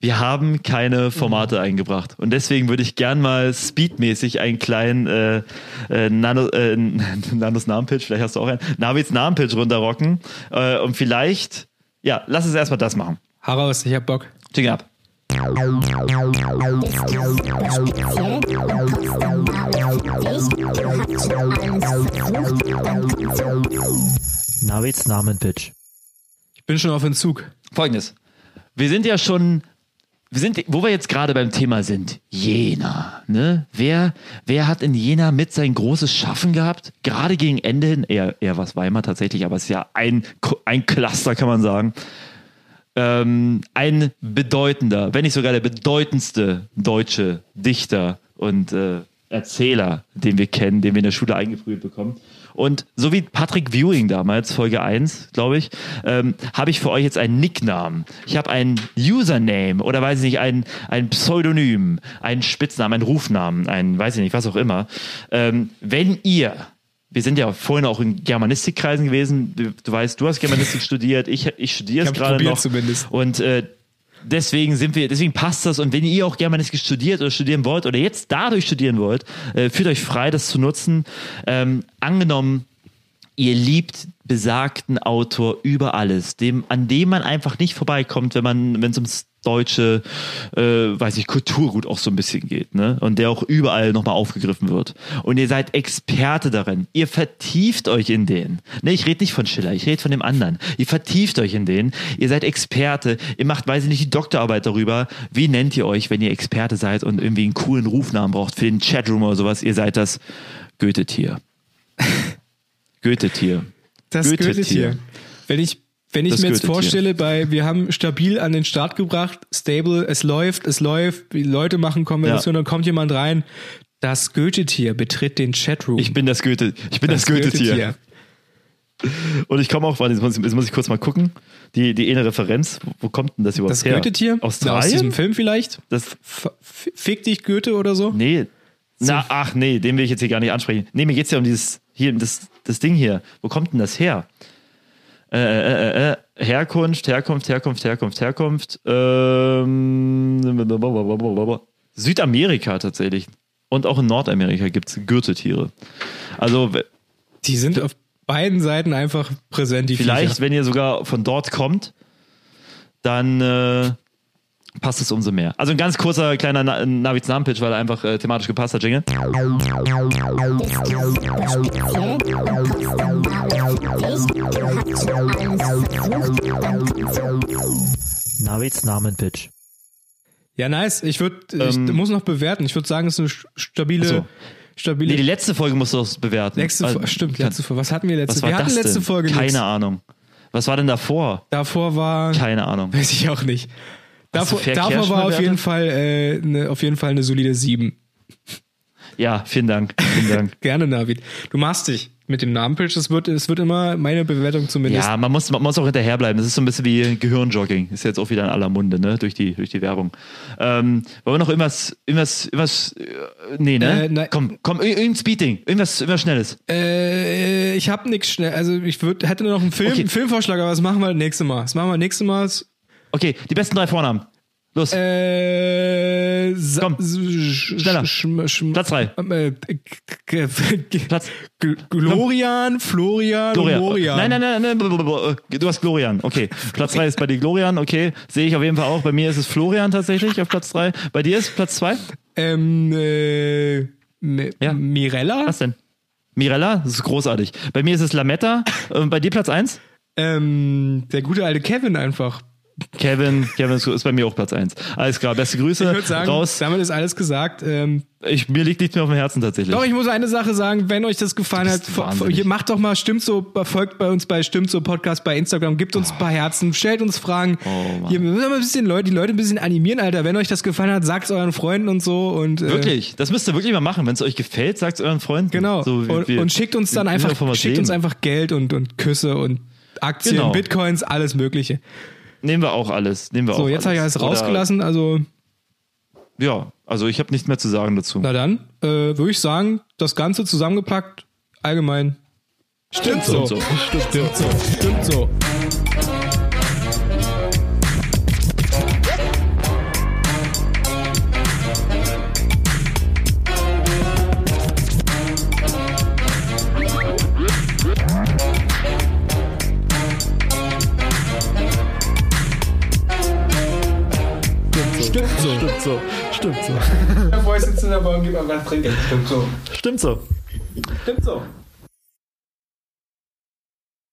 Wir haben keine Formate eingebracht. Und deswegen würde ich gern mal speedmäßig einen kleinen äh, äh, Nano, äh, Nanos Namenpitch, vielleicht hast du auch einen, Navids Namenpitch runterrocken. Äh, und vielleicht, ja, lass uns erstmal das machen. Heraus, ich hab Bock. Ching ab. Navids Namen Pitch. Ich bin schon auf Entzug. Folgendes. Wir sind ja schon, wir sind, wo wir jetzt gerade beim Thema sind, Jena. Ne? Wer, wer hat in Jena mit sein großes Schaffen gehabt? Gerade gegen Ende hin, eher, eher was Weimar tatsächlich, aber es ist ja ein, ein Cluster, kann man sagen ähm, ein bedeutender, wenn nicht sogar der bedeutendste deutsche Dichter und äh, Erzähler, den wir kennen, den wir in der Schule eingeprüft bekommen. Und so wie Patrick Viewing damals, Folge 1, glaube ich, ähm, habe ich für euch jetzt einen Nicknamen. Ich habe einen Username oder weiß ich nicht, ein, ein Pseudonym, einen Spitznamen, einen Rufnamen, ein, weiß ich nicht, was auch immer. Ähm, wenn ihr wir sind ja vorhin auch in Germanistikkreisen gewesen. Du, du weißt, du hast Germanistik studiert, ich, ich studiere es gerade noch. Zumindest. Und äh, deswegen sind wir, deswegen passt das. Und wenn ihr auch Germanistik studiert oder studieren wollt oder jetzt dadurch studieren wollt, äh, fühlt euch frei, das zu nutzen. Ähm, angenommen, ihr liebt besagten Autor über alles, dem, an dem man einfach nicht vorbeikommt, wenn man, wenn es ums deutsche, äh, weiß ich, Kulturgut auch so ein bisschen geht, ne? Und der auch überall nochmal aufgegriffen wird. Und ihr seid Experte darin. Ihr vertieft euch in den. Ne, ich rede nicht von Schiller, ich rede von dem anderen. Ihr vertieft euch in den. Ihr seid Experte. Ihr macht, weiß ich nicht, die Doktorarbeit darüber. Wie nennt ihr euch, wenn ihr Experte seid und irgendwie einen coolen Rufnamen braucht für den Chatroom oder sowas? Ihr seid das Goethe-Tier. Goethe-Tier. Das Goethe-Tier. Goethe-Tier. Wenn ich, wenn ich Das mir jetzt vorstelle, bei, wir haben stabil an den Start gebracht, stable, es läuft, es läuft, die Leute machen Konversationen, dann kommt jemand rein, das Goethe-Tier betritt den Chatroom. Ich bin das Goethe, ich bin das, Goethe-Tier. Und ich komme auch, warte, jetzt muss, ich- jetzt muss ich kurz mal gucken. Die, die eine Referenz, wo, kommt denn das überhaupt Das her? Goethe-Tier? Australien? Aus diesem Film vielleicht? Das, F Fick dich Goethe oder so? nee. Na, ach nee, den will ich jetzt hier gar nicht ansprechen. Nee, mir geht's ja um dieses, hier, das, das Ding hier. Wo kommt denn das her? Äh, äh, äh, äh, Herkunft, Herkunft, Herkunft, Herkunft, Herkunft. Ähm, Südamerika tatsächlich. Und auch in Nordamerika gibt's Gürteltiere. Also w- Die sind auf beiden Seiten einfach präsent, die Vielleicht, Viecher. wenn ihr sogar von dort kommt, dann äh, passt es umso mehr. Also ein ganz kurzer kleiner Na Navids Namen-Pitch, weil er einfach äh, thematisch gepasst hat, Jingle. Navids Namenpitch. Ja, nice. Ich würde, ich Ähm, muss noch bewerten. Ich würde sagen, es ist eine st- stabile, so. stabile. Nee, die letzte Folge musst du auch bewerten. Letzte Also, Folge, stimmt, letzte Folge. Was hatten wir letzte Was war Wir hatten das letzte denn? Folge Keine nix. Ahnung. Was war denn davor? Davor war, Keine Ahnung. weiß ich auch nicht. Davor, davor war auf jeden Fall, äh, ne, auf jeden Fall eine solide 7. Ja, vielen Dank. Vielen Dank. Gerne, Navid. Du machst dich mit dem Namenpitch. Es wird, es wird immer meine Bewertung zumindest. Ja, man muss, man muss auch hinterherbleiben. Das ist so ein bisschen wie Gehirnjogging. Ist jetzt auch wieder in aller Munde, ne? Durch die, durch die Werbung. Ähm, wollen wir noch irgendwas, irgendwas, irgendwas, äh, nee, ne? Äh, nein. Komm, komm, ir- irgendein Speeding. Irgendwas, irgendwas Schnelles. Äh, ich habe nichts schnell. Also ich würd, hätte nur noch einen Film, Okay. einen Filmvorschlag, aber das machen wir nächstes Mal. Das machen wir nächstes Mal. Okay, die besten drei Vornamen. Los. Äh, Komm, sch- schneller. sch- sch- Platz drei. Äh, g- g- Platz. Glorian, Florian Gloria. und Morian. Nein, nein, nein, nein, du hast Glorian. Okay. Platz drei ist bei dir Glorian. Okay. Sehe ich auf jeden Fall auch. Bei mir ist es Florian tatsächlich auf Platz drei. Bei dir ist Platz zwei? Ähm, äh, Ja. Mirella? Was denn? Mirella? Das ist großartig. Bei mir ist es Lametta. Und bei dir Platz eins? Ähm, der gute alte Kevin einfach. Kevin, Kevin ist- bei mir auch Platz eins. Alles klar, beste Grüße. Ich würde sagen, raus. damit ist alles gesagt. Ähm, Ich, mir liegt nichts mehr auf dem Herzen tatsächlich. doch, ich muss eine Sache sagen, wenn euch das gefallen hat, wahnsinnig. macht doch mal, stimmt so, folgt bei uns bei Stimmt so Podcast bei Instagram, gibt uns ein paar Herzen, stellt uns Fragen. Oh, hier, wir müssen mal ein bisschen Leute, die Leute ein bisschen animieren, Alter. Wenn euch das gefallen hat, sagt es euren Freunden und so und äh, Wirklich, das müsst ihr wirklich mal machen. Wenn es euch gefällt, sagt es euren Freunden. Genau. So, und, wir- und schickt uns dann wir einfach, schickt uns einfach Geld und, und Küsse und Aktien, Genau. Bitcoins, alles Mögliche. Nehmen wir auch alles. Nehmen wir So, auch jetzt habe ich alles rausgelassen, also Ja, also ich habe nichts mehr zu sagen dazu. na dann, äh, würde ich sagen, das Ganze zusammengepackt, allgemein. Stimmt so. so. Stimmt so. Stimmt so. Stimmt Stimmt so. Bevor ich sitze in der Bahn, gib mal was trinken. Stimmt so. Stimmt so. Stimmt so.